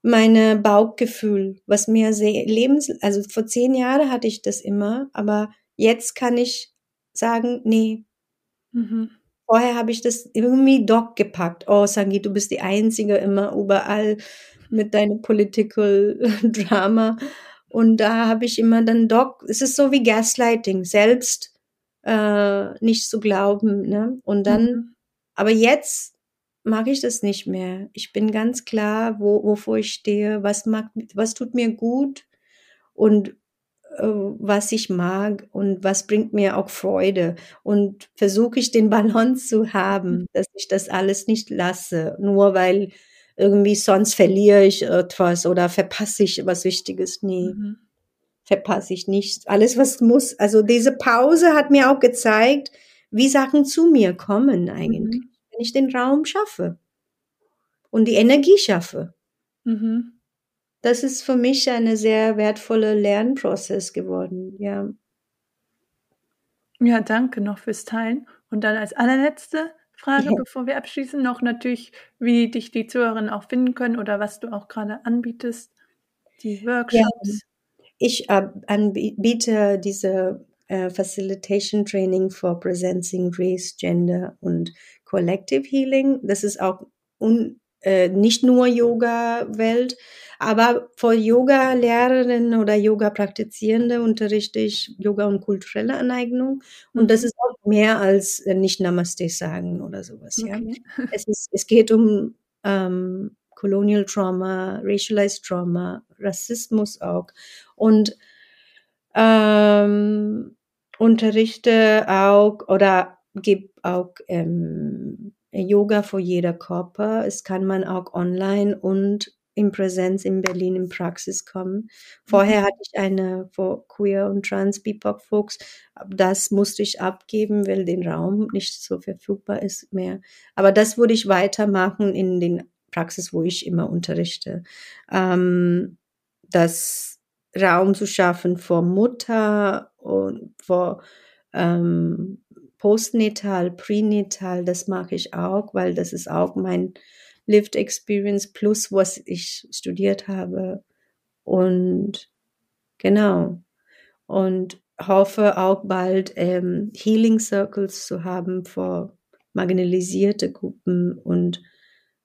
meine Bauchgefühl, was mir sehr lebens also vor zehn Jahren hatte ich das immer, aber jetzt kann ich sagen, nee, Mhm. Vorher habe ich das irgendwie doch gepackt. Oh, Sangi, du bist die Einzige immer überall mit deinem Political Drama. Und da habe ich immer dann doch, es ist so wie Gaslighting, selbst äh, nicht zu glauben. Ne? Und dann Mhm. aber jetzt mag ich das nicht mehr. Ich bin ganz klar, wo, wovor ich stehe, was mag, was tut mir gut und was ich mag und was bringt mir auch Freude. Und versuche ich den Balance zu haben, dass ich das alles nicht lasse, nur weil irgendwie sonst verliere ich etwas oder verpasse ich was Wichtiges. Nee, Mhm. verpasse ich nicht. Alles, was muss. Also diese Pause hat mir auch gezeigt, wie Sachen zu mir kommen eigentlich, Mhm. wenn ich den Raum schaffe und die Energie schaffe. Mhm. Das ist für mich eine sehr wertvolle Lernprozess geworden. Ja. Ja, danke noch fürs Teilen. Und dann als allerletzte Frage, Ja. bevor wir abschließen, noch natürlich, wie dich die Zuhörerinnen auch finden können oder was du auch gerade anbietest. Die Workshops. Ich äh, anbiete diese äh, Facilitation Training for Presencing Race, Gender und Collective Healing. Das ist auch un, äh, nicht nur Yoga-Welt, aber für Yoga-Lehrerinnen oder Yoga-Praktizierende unterrichte ich Yoga und kulturelle Aneignung. Und das Mhm. ist auch mehr als äh, nicht Namaste sagen oder sowas. Ja. Okay. Es, ist, es geht um ähm, Colonial Trauma, Racialized Trauma, Rassismus auch. Und ähm, unterrichte auch oder gebe auch ähm, Yoga für jeder Körper. Es kann man auch online und in Präsenz in Berlin in Praxis kommen. Vorher Mhm. hatte ich eine für Queer und Trans BIPOC Folks. Das musste ich abgeben, weil den Raum nicht so verfügbar ist mehr. Aber das würde ich weitermachen in den Praxis, wo ich immer unterrichte. Ähm, das Raum zu schaffen für Mutter und für ähm, Postnatal, Prenatal, das mache ich auch, weil das ist auch mein Lived Experience plus was ich studiert habe. Und genau. Und hoffe auch bald ähm, Healing Circles zu haben für marginalisierte Gruppen und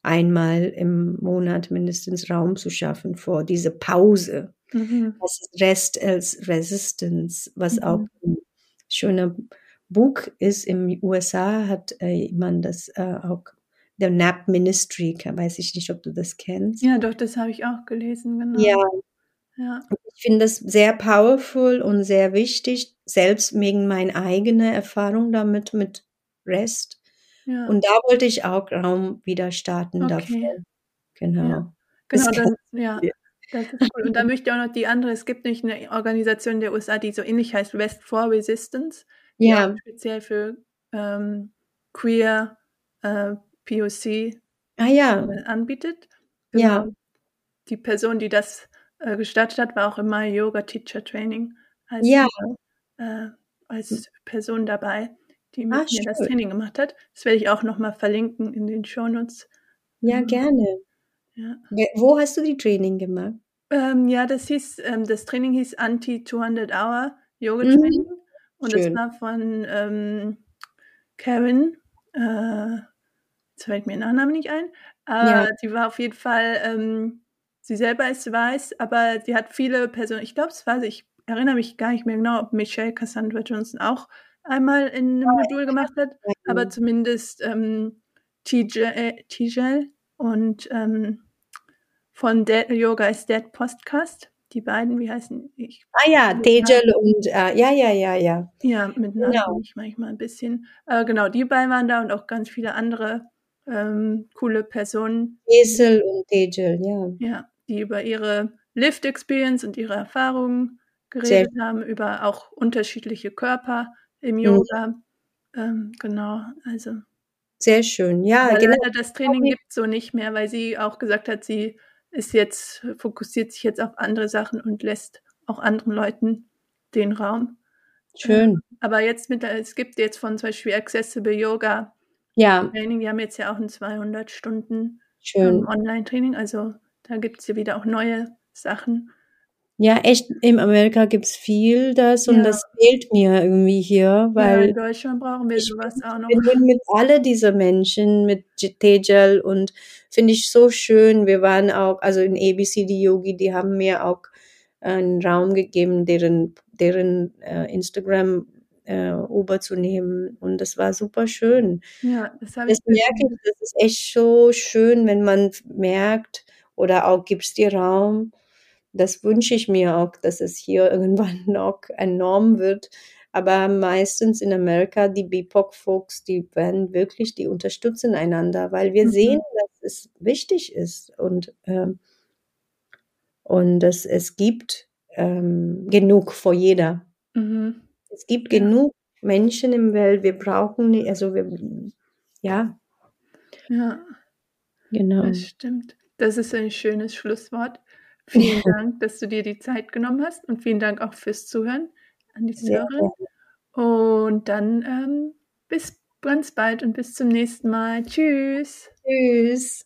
einmal im Monat mindestens Raum zu schaffen vor diese Pause. Mhm. Das ist Rest als Resistance, was auch Mhm. ein schöner Buch ist. Im USA hat äh, man das äh, auch, der Nap Ministry, weiß ich nicht, ob du das kennst. Ja, doch, das habe ich auch gelesen, genau. Ja, Ja. ich finde das sehr powerful und sehr wichtig, selbst wegen meiner eigenen Erfahrung damit mit Rest. Ja. Und da wollte ich auch Raum wieder starten Okay. dafür. Genau. Ja. Das Genau, kann- dann, ja. Das ist cool. Und da möchte ich auch noch die andere, es gibt nicht eine Organisation der USA, die so ähnlich heißt, West for Resistance, Ja, auch speziell für ähm, Queer, äh, POC ah ja, äh, anbietet. Ja. Genau. Die Person, die das äh, gestartet hat, war auch in My Yoga Teacher Training als, Ja. äh, als Person dabei, die mit Ah, mir das. Training gemacht hat. Das werde ich auch nochmal verlinken in den Shownotes. ja, Mhm. gerne. Ja. Wo hast du die Training gemacht? Ähm, ja, das hieß, ähm, das Training hieß Anti 200 Hour Yoga Mhm. Und das Schön. war von ähm, Karen. Äh, jetzt fällt mir der Nachname nicht ein. Aber Ja. die war auf jeden Fall, ähm, sie selber ist weiß, aber die hat viele Personen. Ich glaube, es war, ich erinnere mich gar nicht mehr genau, ob Michelle Cassandra Johnson auch einmal in einem Modul gemacht hat, aber zumindest ähm, TJ, äh, TJ und ähm, von Dead Yoga is Dead Podcast. Die beiden, wie heißen ich? Ah ja, Tejal und äh, ja, ja, ja, ja. Ja, mit Namen Genau. ich manchmal ein bisschen. Äh, genau, die beiden waren da und auch ganz viele andere ähm, coole Personen, Esel und Tejal, ja. ja, die über ihre Lived Experience und ihre Erfahrungen Sehr geredet haben, über auch unterschiedliche Körper im Mhm. Yoga. Ähm, genau, also Sehr schön. Ja, genau. das Training gibt so nicht mehr, weil sie auch gesagt hat, sie ist jetzt, fokussiert sich jetzt auf andere Sachen und lässt auch anderen Leuten den Raum. Schön. Aber jetzt mit, der- es gibt jetzt von zum Beispiel Accessible Yoga Ja, Training, die haben jetzt ja auch ein 200 Stunden ähm, Online-Training, also da gibt es ja wieder auch neue Sachen. Ja, echt, in Amerika gibt's viel das und Ja. das fehlt mir irgendwie hier, ja, in weil Deutschland brauchen wir sowas auch noch. bin mit alle diese Menschen, mit Tejal und finde ich so schön. Wir waren auch, also in ABCD Yogi, die haben mir auch einen Raum gegeben, deren, deren äh, Instagram äh, überzunehmen und das war super schön. Ja, das habe ich Das merke ich, das ist echt so schön, wenn man merkt oder auch gibt's dir Raum. Das wünsche ich mir auch, dass es hier irgendwann noch ein Norm wird. Aber meistens in Amerika, die BIPOC-Folks, die werden wirklich, die unterstützen einander, weil wir Mhm. sehen, dass es wichtig ist und, ähm, und dass es gibt ähm, genug für jeder. Mhm. Es gibt Ja. genug Menschen im Welt, wir brauchen nicht, also wir, ja, Ja, genau. das stimmt. Das ist ein schönes Schlusswort. Vielen Dank, dass du dir die Zeit genommen hast und vielen Dank auch fürs Zuhören an die Zuhörerin. Und dann ähm, bis ganz bald und bis zum nächsten Mal. Tschüss. Tschüss.